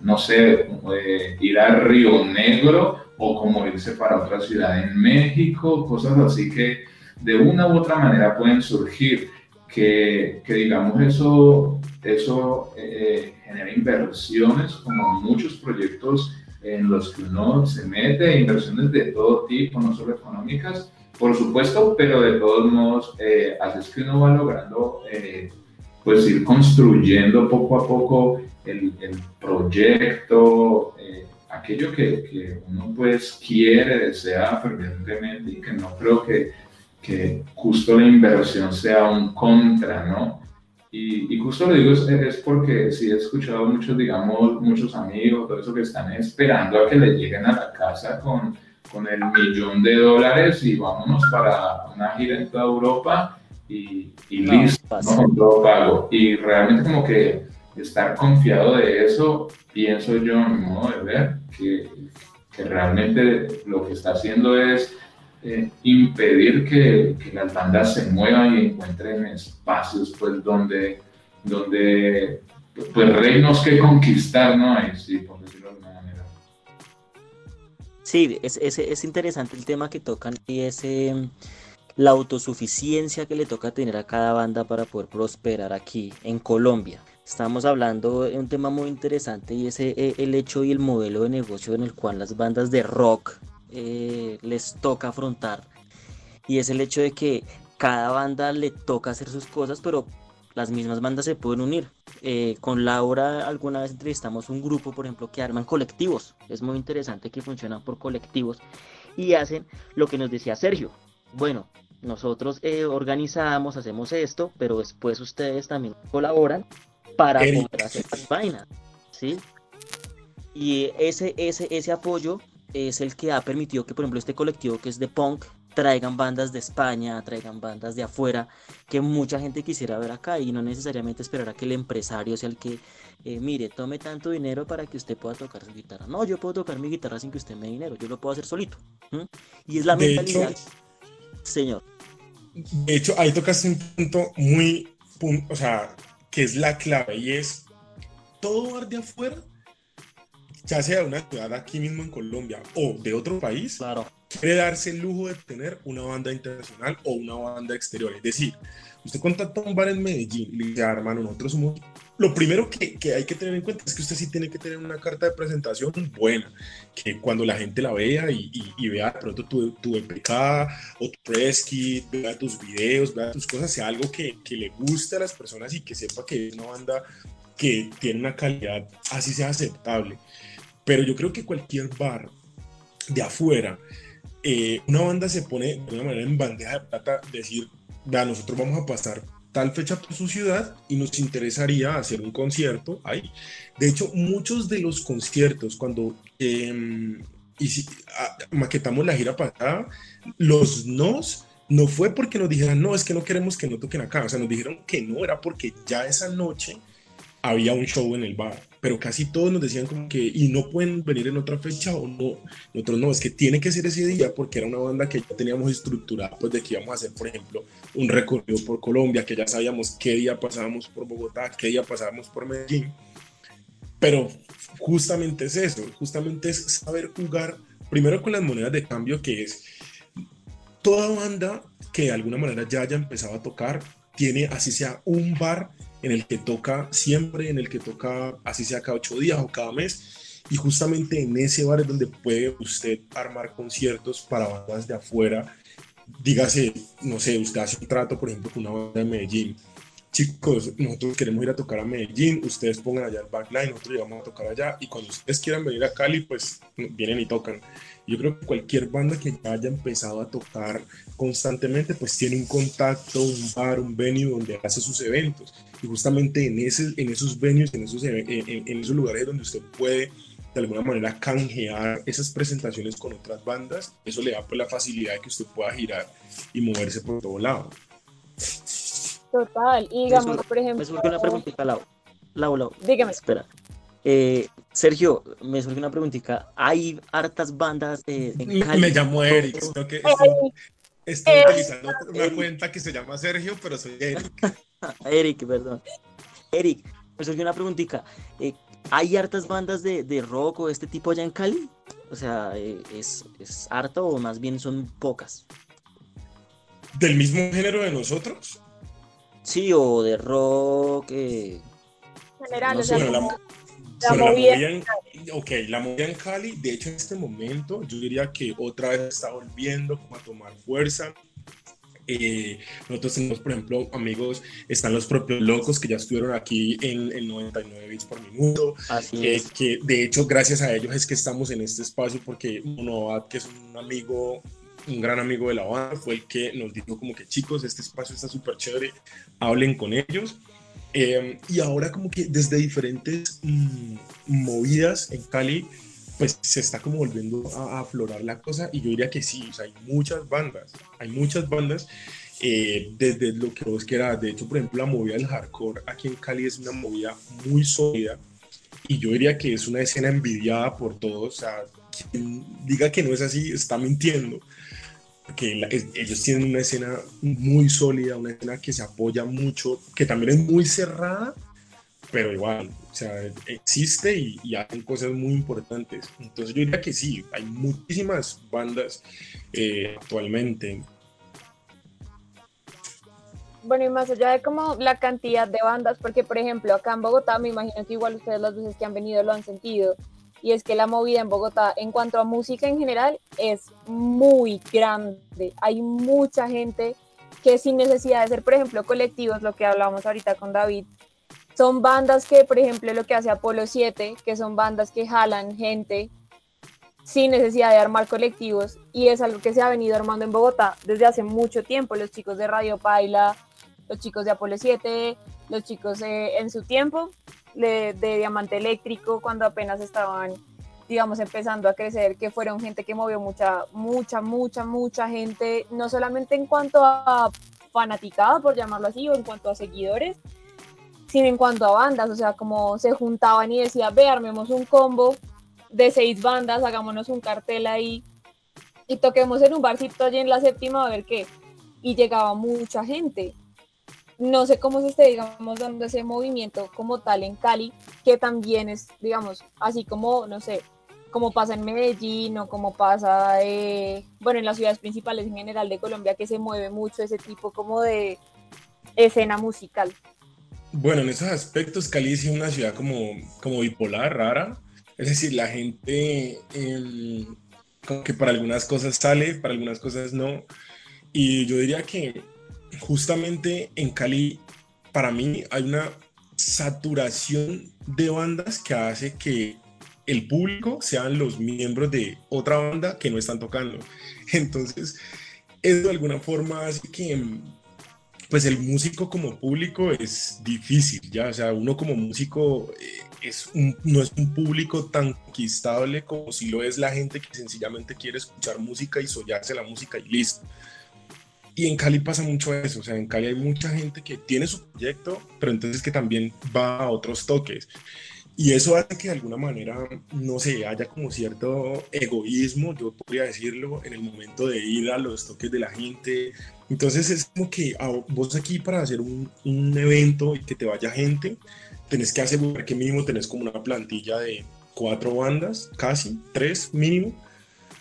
no sé, eh, ir a Río Negro o como irse para otra ciudad en México, cosas así que de una u otra manera pueden surgir, que, que digamos eso, eso eh, genera inversiones como muchos proyectos en los que uno se mete, inversiones de todo tipo, no solo económicas, por supuesto, pero de todos modos eh, haces que uno va logrando eh, pues ir construyendo poco a poco el, el proyecto, eh, aquello que, que, uno pues quiere, desea fervientemente y que no creo que, que justo la inversión sea un contra, ¿no? Y, y justo lo digo es, es, porque sí he escuchado muchos, digamos, muchos amigos, todo eso que están esperando a que le lleguen a la casa con, con el millón de dólares y vámonos para una gira en toda Europa y, y no, listo, ¿no? Todo pago. Y realmente como que estar confiado de eso, pienso yo, en mi modo de ver, que, que realmente lo que está haciendo es eh, impedir que, que, las bandas se muevan y encuentren espacios pues donde, donde pues reinos que conquistar, ¿no? hay sí, por decirlo de es, es, es interesante el tema que tocan y ese la autosuficiencia que le toca tener a cada banda para poder prosperar aquí en Colombia. Estamos hablando de un tema muy interesante y es eh, el hecho y el modelo de negocio en el cual las bandas de rock eh, les toca afrontar. Y es el hecho de que cada banda le toca hacer sus cosas, pero las mismas bandas se pueden unir. eh, con Laura alguna vez entrevistamos un grupo, por ejemplo, que arman colectivos. Es muy interesante que funcionan por colectivos y hacen lo que nos decía Sergio. Bueno, nosotros eh, organizamos, hacemos esto, pero después ustedes también colaboran para poder hacer las vainas, ¿sí? Y ese, ese, ese apoyo es el que ha permitido que, por ejemplo, este colectivo que es de punk traigan bandas de España, traigan bandas de afuera, que mucha gente quisiera ver acá y no necesariamente esperar a que el empresario sea el que, eh, mire, tome tanto dinero para que usted pueda tocar su guitarra. No, yo puedo tocar mi guitarra sin que usted me dé dinero, yo lo puedo hacer solito. Y es la mentalidad, señor. De hecho, ahí tocas un punto muy, o sea, que es la clave y es todo bar de afuera ya sea de una ciudad aquí mismo en Colombia o de otro país, claro. quiere darse el lujo de tener una banda internacional o una banda exterior. Es decir, usted contacta a un bar en Medellín y le dice, ah, hermano, nosotros somos... Lo primero que, que, hay que tener en cuenta es que usted sí tiene que tener una carta de presentación buena, que cuando la gente la vea y, y, vea de pronto tu, tu EPK o tu press kit, vea tus videos, vea tus cosas, sea algo que, que le guste a las personas y que sepa que es una banda que tiene una calidad así sea aceptable. Pero yo creo que cualquier bar de afuera, eh, una banda se pone de una manera en bandeja de plata, decir, vea, nosotros vamos a pasar tal fecha por su ciudad y nos interesaría hacer un concierto ahí. De hecho, muchos de los conciertos, cuando em, y si, maquetamos la gira pasada, los nos no fue porque nos dijeran, no, es que no queremos que no toquen acá, o sea, nos dijeron que no, era porque ya esa noche había un show en el bar pero casi todos nos decían como que, y no pueden venir en otra fecha o no, nosotros no, es que tiene que ser ese día porque era una banda que ya teníamos estructurada, pues de que íbamos a hacer, por ejemplo, un recorrido por Colombia, que ya sabíamos qué día pasábamos por Bogotá, qué día pasábamos por Medellín, pero justamente es eso, justamente es saber jugar primero con las monedas de cambio, que es toda banda que de alguna manera ya haya empezado a tocar, tiene así sea un bar en el que toca siempre, en el que toca así sea cada ocho días o cada mes. Y justamente en ese bar es donde puede usted armar conciertos para bandas de afuera. Dígase, no sé, usted hace un trato, por ejemplo, con una banda de Medellín. Chicos, nosotros queremos ir a tocar a Medellín, ustedes pongan allá el backline, nosotros vamos a tocar allá. Y cuando ustedes quieran venir a Cali, pues vienen y tocan. Yo creo que cualquier banda que ya haya empezado a tocar constantemente, pues tiene un contacto, un bar, un venue donde hace sus eventos. Y justamente en, ese, en esos venues, en esos, en, en esos lugares donde usted puede de alguna manera canjear esas presentaciones con otras bandas, eso le da pues la facilidad de que usted pueda girar y moverse por todo lado. Total, y digamos, por ejemplo... Me surge una preguntita, Lau. Lau, Lau. Dígame. Espera. Eh, Sergio, me surge una preguntita. ¿Hay hartas bandas eh, en Cali? Me llamo Eric. que estoy, estoy utilizando una cuenta que se llama Sergio, pero soy Eric. Eric, perdón. Eric, me surge una preguntita. Eh, ¿Hay hartas bandas de, de, rock o este tipo allá en Cali? O sea, eh, ¿es, ¿es harto o más bien son pocas? ¿Del mismo género de nosotros? Sí, o de rock. Eh, General, no o sea, sé, la, la movida en, ok, la movida en Cali, de hecho en este momento yo diría que otra vez está volviendo como a tomar fuerza. Eh, nosotros tenemos, por ejemplo, amigos, están los propios locos que ya estuvieron aquí en, en 99 bits por minuto. Así eh, es. Que de hecho, gracias a ellos es que estamos en este espacio, porque Monovad, que es un amigo, un gran amigo de la banda, fue el que nos dijo como que chicos, este espacio está súper chévere, hablen con ellos. Eh, y ahora como que desde diferentes mmm, movidas en Cali, pues se está como volviendo a, a, aflorar la cosa y yo diría que sí, o sea, hay muchas bandas, hay muchas bandas, eh, desde lo que vos quieras, de hecho, por ejemplo, la movida del hardcore aquí en Cali es una movida muy sólida y yo diría que es una escena envidiada por todos, o sea, quien diga que no es así está mintiendo, que ellos tienen una escena muy sólida, una escena que se apoya mucho, que también es muy cerrada, pero igual, o sea, existe y, y, hacen cosas muy importantes. Entonces yo diría que sí, hay muchísimas bandas eh, actualmente. Bueno, y más allá de como la cantidad de bandas, porque por ejemplo acá en Bogotá, me imagino que igual ustedes las veces que han venido lo han sentido, y es que la movida en Bogotá en cuanto a música en general es muy grande. Hay mucha gente que sin necesidad de ser, por ejemplo, colectivos, lo que hablábamos ahorita con David, son bandas que, por ejemplo, lo que hace Apolo 7, que son bandas que jalan gente sin necesidad de armar colectivos y es algo que se ha venido armando en Bogotá desde hace mucho tiempo. Los chicos de Radio Paila, los chicos de Apolo 7, los chicos eh, en su tiempo de, de Diamante Eléctrico, cuando apenas estaban, digamos, empezando a crecer, que fueron gente que movió mucha, mucha, mucha, mucha gente, no solamente en cuanto a fanaticada, por llamarlo así, o en cuanto a seguidores, sino en cuanto a bandas, o sea, como se juntaban y decían, ve, armemos un combo de seis bandas, hagámonos un cartel ahí y toquemos en un barcito allí en la séptima a ver qué. Y llegaba mucha gente. No sé cómo se esté, digamos, dando ese movimiento como tal en Cali, que también es, digamos, así como, no sé, como pasa en Medellín o como pasa, eh, bueno, en las ciudades principales en general de Colombia, que se mueve mucho ese tipo como de escena musical. Bueno, en esos aspectos Cali es una ciudad como, como bipolar, rara, es decir, la gente eh, que para algunas cosas sale, para algunas cosas no. Y yo diría que justamente en Cali, para mí, hay una saturación de bandas que hace que el público sean los miembros de otra banda que no están tocando. Entonces, eso de alguna forma hace que pues el músico como público es difícil, ya, o sea, uno como músico eh, es no es un público tan conquistable como si lo es la gente que sencillamente quiere escuchar música y soñarse la música y listo. Y en Cali pasa mucho eso, o sea, en Cali hay mucha gente que tiene su proyecto, pero entonces que también va a otros toques. Y eso hace que de alguna manera, no sé, haya como cierto egoísmo, yo podría decirlo, en el momento de ir a los toques de la gente. Entonces es como que a vos aquí para hacer un, un evento y que te vaya gente, tenés que asegurar que mínimo tenés como una plantilla de cuatro bandas, casi, tres mínimo,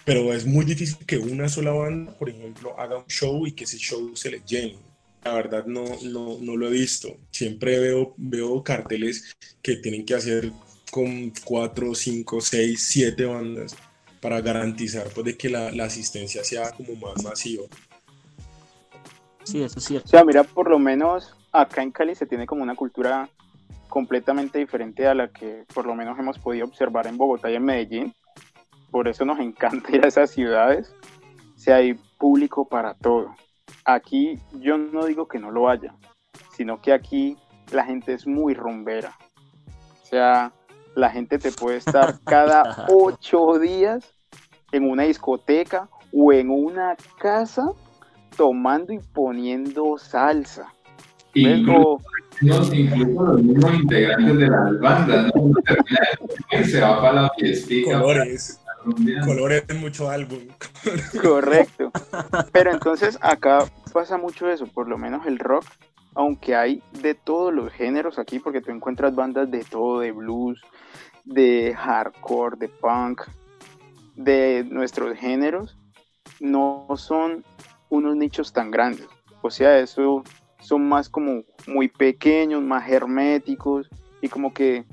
pero es muy difícil que una sola banda, por ejemplo, haga un show y que ese show se le llene. La verdad no, no, no lo he visto. Siempre veo, veo carteles que tienen que hacer con cuatro, cinco, seis, siete bandas para garantizar pues, de que la, la asistencia sea como más masiva. Sí, eso es cierto. O sea, mira, por lo menos acá en Cali se tiene como una cultura completamente diferente a la que por lo menos hemos podido observar en Bogotá y en Medellín. Por eso nos encanta ir a esas ciudades. Si hay público para todo. Aquí yo no digo que no lo haya, sino que aquí la gente es muy rumbera. O sea, la gente te puede estar cada ocho días en una discoteca o en una casa tomando y poniendo salsa. Incluso, incluso los mismos integrantes de las bandas, ¿no? se va para la fiestica. Colores. Colores en mucho álbum. Correcto. Pero entonces acá pasa mucho eso, por lo menos el rock, aunque hay de todos los géneros aquí, porque tú encuentras bandas de todo, de blues, de hardcore, de punk, de nuestros géneros, no son unos nichos tan grandes. O sea, eso son más como muy pequeños, más herméticos y como que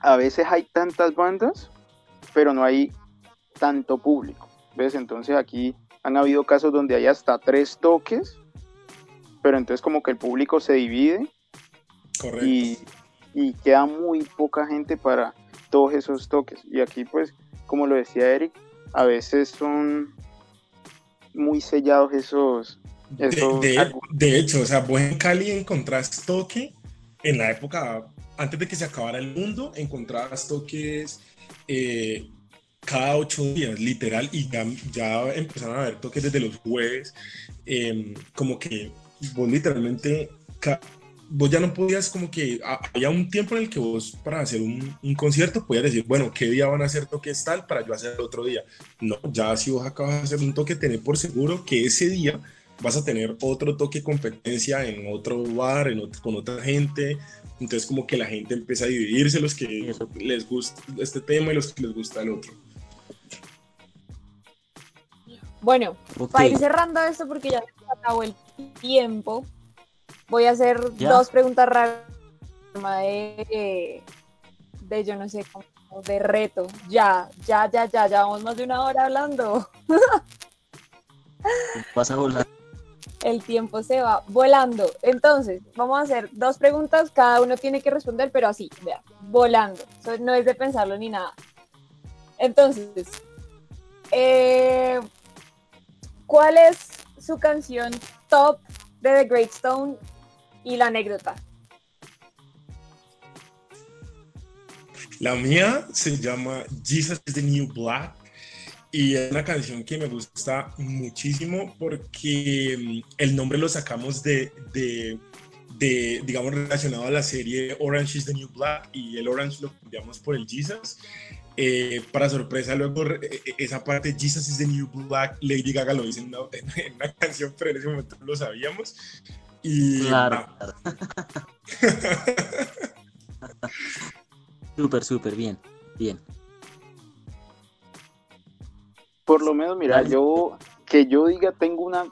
a veces hay tantas bandas, pero no hay tanto público. ¿Ves? Entonces aquí han habido casos donde hay hasta tres toques, pero entonces como que el público se divide y, y queda muy poca gente para todos esos toques. Y aquí pues, como lo decía Eric, a veces son muy sellados esos, de, hecho, o sea, vos en Cali encontrás toque en la época, antes de que se acabara el mundo, encontrabas toques eh, cada ocho días, literal, y ya, ya empezaron a haber toques desde los jueves, em, como que vos literalmente, vos ya no podías como que, había un tiempo en el que vos para hacer un, un, concierto podías decir, bueno, ¿qué día van a hacer toques tal para yo hacer el otro día? No, ya si vos acabas de hacer un toque, tenés por seguro que ese día vas a tener otro toque competencia en otro bar, en con otra gente. Entonces como que la gente empieza a dividirse, los que les gusta este tema y los que les gusta el otro. Bueno, para ir cerrando esto porque ya se acabó el tiempo, voy a hacer dos preguntas raras de, de yo no sé, como de reto. Ya, ya, ya, ya, ya vamos más de una hora hablando. Vas a volar. El tiempo se va volando. Entonces, vamos a hacer dos preguntas, cada uno tiene que responder, pero así, vea, volando. No es de pensarlo ni nada. Entonces, eh, ¿cuál es su canción top de The Great Stone y la anécdota? La mía se llama Jesus is the New Black y es una canción que me gusta muchísimo porque mm, el nombre lo sacamos de, de, de, digamos, relacionado a la serie Orange is the New Black y el Orange lo cambiamos por el Jesus. Eh, para sorpresa, luego eh, eh, esa parte Jesus is the New Black, Lady Gaga lo dice en una, en una canción, pero en ese momento no lo sabíamos. Y Claro. Súper, súper bien. Bien. Por lo menos, mira, yo que yo diga tengo una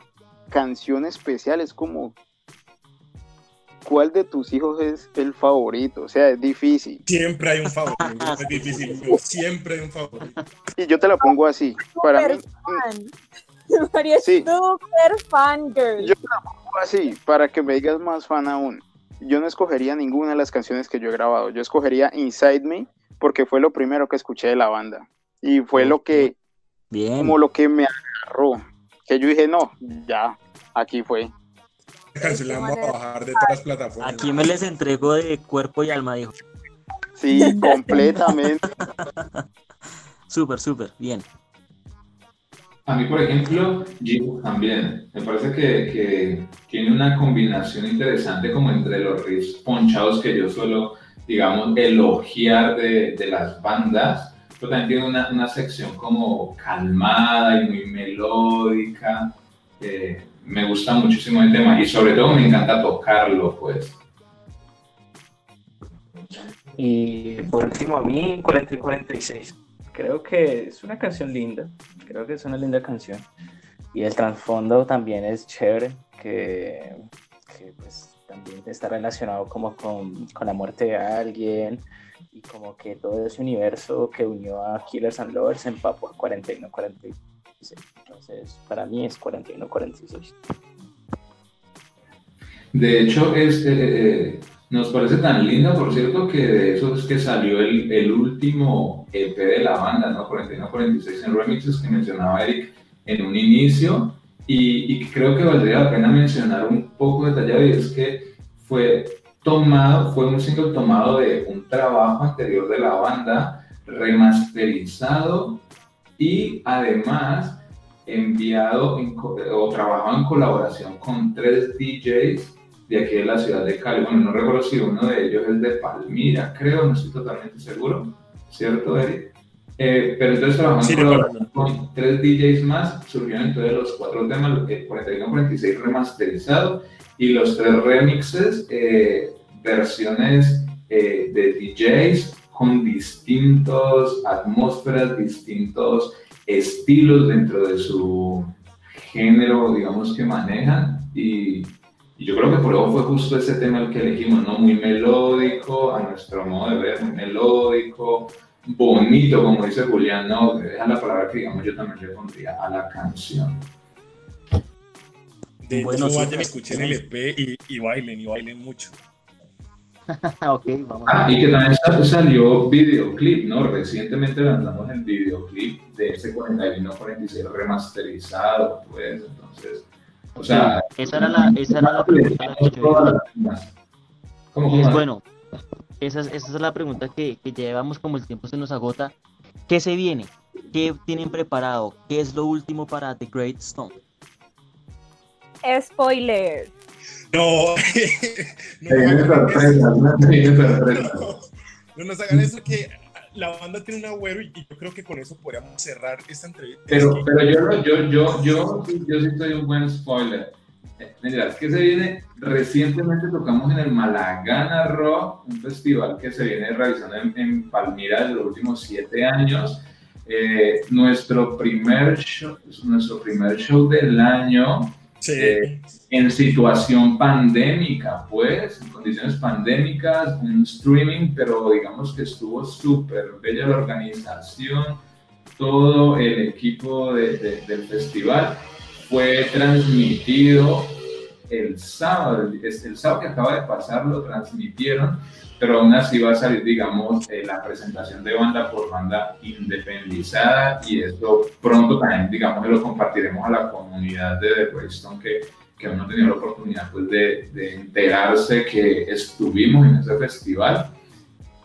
canción especial es como ¿cuál de tus hijos es el favorito? O sea, es difícil. siempre hay un favorito, es difícil, pero siempre hay un favorito. Y yo te la pongo así. Para mí, Super fan. María es Sí. super fan girl. Yo te la pongo así, para que me digas más fan aún. Yo no escogería ninguna de las canciones que yo he grabado. Yo escogería Inside Me porque fue lo primero que escuché de la banda. Y fue lo que, Bien. como lo que me agarró. Que yo dije, no, ya, aquí fue. Canción la vamos a bajar de todas las plataformas. Aquí me les entrego de cuerpo y alma, dijo. Sí, completamente. Súper, súper. Bien. A mí, por ejemplo, Gio también. Me parece que, que tiene una combinación interesante como entre los riffs ponchados que yo suelo, digamos, elogiar de, de las bandas, también tiene una, una sección como calmada y muy melódica. Me gusta muchísimo el tema y sobre todo me encanta tocarlo, pues. Y por último, a mí, 40 y 46. Creo que es una canción linda. Creo que es una linda canción. Y el trasfondo también es chévere, que, que, pues también está relacionado como con, con la muerte de alguien y como que todo ese universo que unió a Killers and Lovers empapó a 41-46. Entonces, para mí es 41-46. De hecho, es, eh, eh, nos parece tan linda, por cierto, que de eso es que salió el, el último EP de la banda, ¿no? 41-46 en remixes que mencionaba Eric en un inicio. Y, y creo que valdría la pena mencionar un poco detallado, y es que fue tomado, fue un single tomado de un trabajo anterior de la banda, remasterizado y además enviado en o trabajado en colaboración con tres DJs de aquí de la ciudad de Cali. Bueno, no recuerdo si uno de ellos es de Palmira, creo, no estoy totalmente seguro, ¿cierto, Eric? Eh, pero entonces trabajando Sí, en con tres DJs más, surgieron entonces los cuatro temas, el 41-46 remasterizado y los tres remixes, eh, versiones eh, de DJs con distintos atmósferas, distintos estilos dentro de su género, digamos, que manejan. Y, y yo creo que por eso fue justo ese tema el que elegimos, ¿no? Muy melódico, a nuestro modo de ver, muy melódico, bonito, como dice Julián, ¿no? Es la palabra que, digamos, yo también le pondría a la canción. De Bueno, hecho, sí, vayan, escuchen el EP y, y bailen, y bailen mucho. ok, vamos. Ah, y que también sa- salió videoclip, ¿no? Recientemente lanzamos el videoclip de ese 41-46 remasterizado, pues, entonces, o sea... Esa era la, esa era la pregunta la que yo. ¿Cómo, Y es bueno, esa es, esa es la pregunta que, que llevamos como el tiempo se nos agota. ¿Qué se viene? ¿Qué tienen preparado? ¿Qué es lo último para The Great Stone? Spoiler. No, no, ¿no? Nos hagan eso que la banda tiene un agüero y yo creo que con eso podríamos cerrar esta entrevista. Pero, Es que- pero yo, yo, yo, yo, yo sí soy un buen spoiler. Mira, es que se viene, recientemente tocamos en el Malagana Rock, un festival que se viene realizando en, en Palmira desde los últimos siete años. Eh, nuestro, primer show, nuestro primer show del año sí. eh, en situación pandémica, pues, en condiciones pandémicas, un streaming, pero digamos que estuvo súper bella la organización, todo el equipo de- del festival fue transmitido el sábado, el, sábado que acaba de pasar lo transmitieron, pero aún así va a salir, digamos, eh, la presentación de banda por banda independizada y esto pronto también, digamos, lo compartiremos a la comunidad de The Weston que, que aún no ha tenido la oportunidad pues, de, de enterarse que estuvimos en ese festival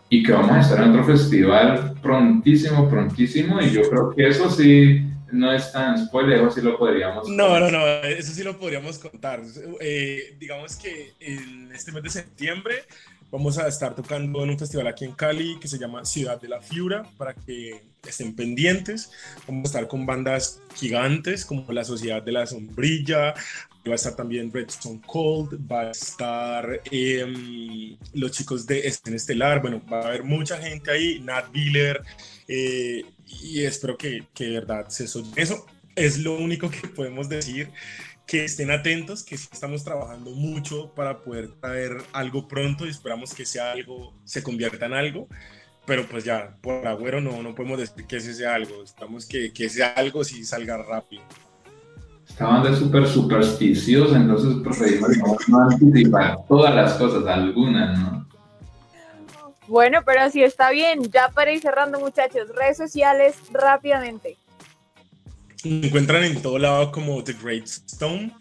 y que vamos a estar en otro festival prontísimo, prontísimo, y yo creo que eso sí no es tan spoiler, eso sí lo podríamos No, no, no, eso sí lo podríamos contar. Eh, digamos que en este mes de septiembre vamos a estar tocando en un festival aquí en Cali que se llama Ciudad de la Fiura, para que estén pendientes. Vamos a estar con bandas gigantes como la Sociedad de la Sombrilla, va a estar también Redstone Cold, va a estar em, los chicos de Estelar, bueno, va a haber mucha gente ahí, Nat Biller, eh, y espero que, que de verdad se eso. Es lo único que podemos decir, que estén atentos, que estamos trabajando mucho para poder traer algo pronto y esperamos que sea algo, se convierta en algo. Pero pues ya, por agüero no, no podemos decir que ese sea algo, esperamos que, que sea algo si salga rápido. Esta banda es súper supersticiosa, entonces preferimos no anticipar todas las cosas, algunas, ¿no? Bueno, pero así está bien. Ya para ir cerrando, muchachos, redes sociales rápidamente. Me encuentran en todo lado como The Great Stone,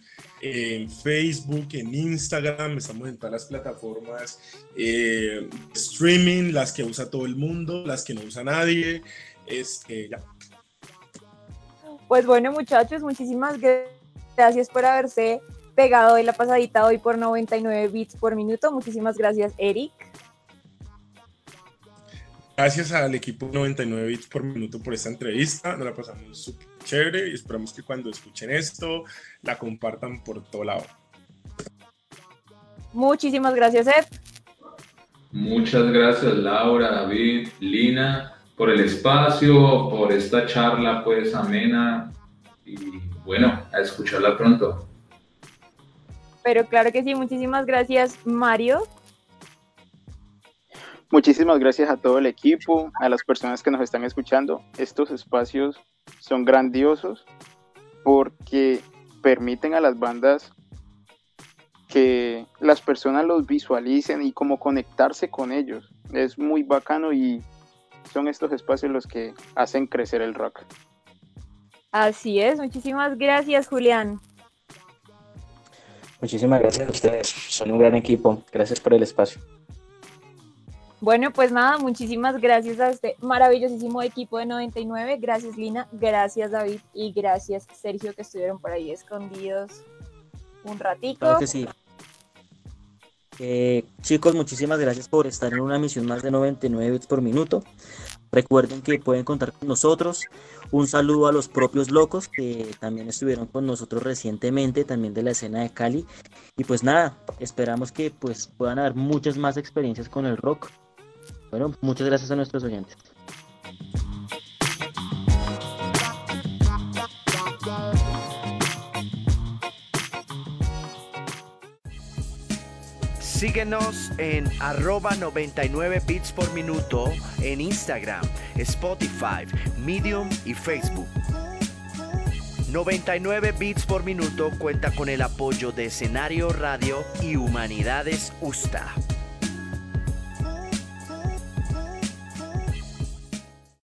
en Facebook, en Instagram, estamos en todas las plataformas eh, streaming, las que usa todo el mundo, las que no usa nadie. Este, ya. Pues bueno, muchachos, muchísimas gracias por haberse pegado hoy la pasadita hoy por 99 bits por minuto. Muchísimas gracias, Eric. Gracias al equipo 99 bits por minuto por esta entrevista. Nos la pasamos súper chévere y esperamos que cuando escuchen esto la compartan por todo lado. Muchísimas gracias, Ed. Muchas gracias, Laura, David, Lina, por el espacio, por esta charla pues amena y bueno, a escucharla pronto. Pero claro que sí, muchísimas gracias, Mario. Muchísimas gracias a todo el equipo, a las personas que nos están escuchando. Estos espacios son grandiosos porque permiten a las bandas que las personas los visualicen y como conectarse con ellos. Es muy bacano y son estos espacios los que hacen crecer el rock. Así es, muchísimas gracias, Julián. Muchísimas gracias a ustedes, son un gran equipo. Gracias por el espacio. Bueno, pues nada, muchísimas gracias a este maravillosísimo equipo de 99. Gracias, Lina. Gracias, David. Y gracias, Sergio, que estuvieron por ahí escondidos un ratico. Claro que sí. Eh, chicos, muchísimas gracias por estar en una misión más de 99 bits por minuto. Recuerden que pueden contar con nosotros. Un saludo a los propios locos que también estuvieron con nosotros recientemente, también de la escena de Cali. Y pues nada, esperamos que pues puedan haber muchas más experiencias con el rock. Bueno, muchas gracias a nuestros oyentes. Síguenos en arroba 99 bits por minuto en Instagram, Spotify, Medium y Facebook. 99 bits por minuto cuenta con el apoyo de Escenario Radio y Humanidades USTA.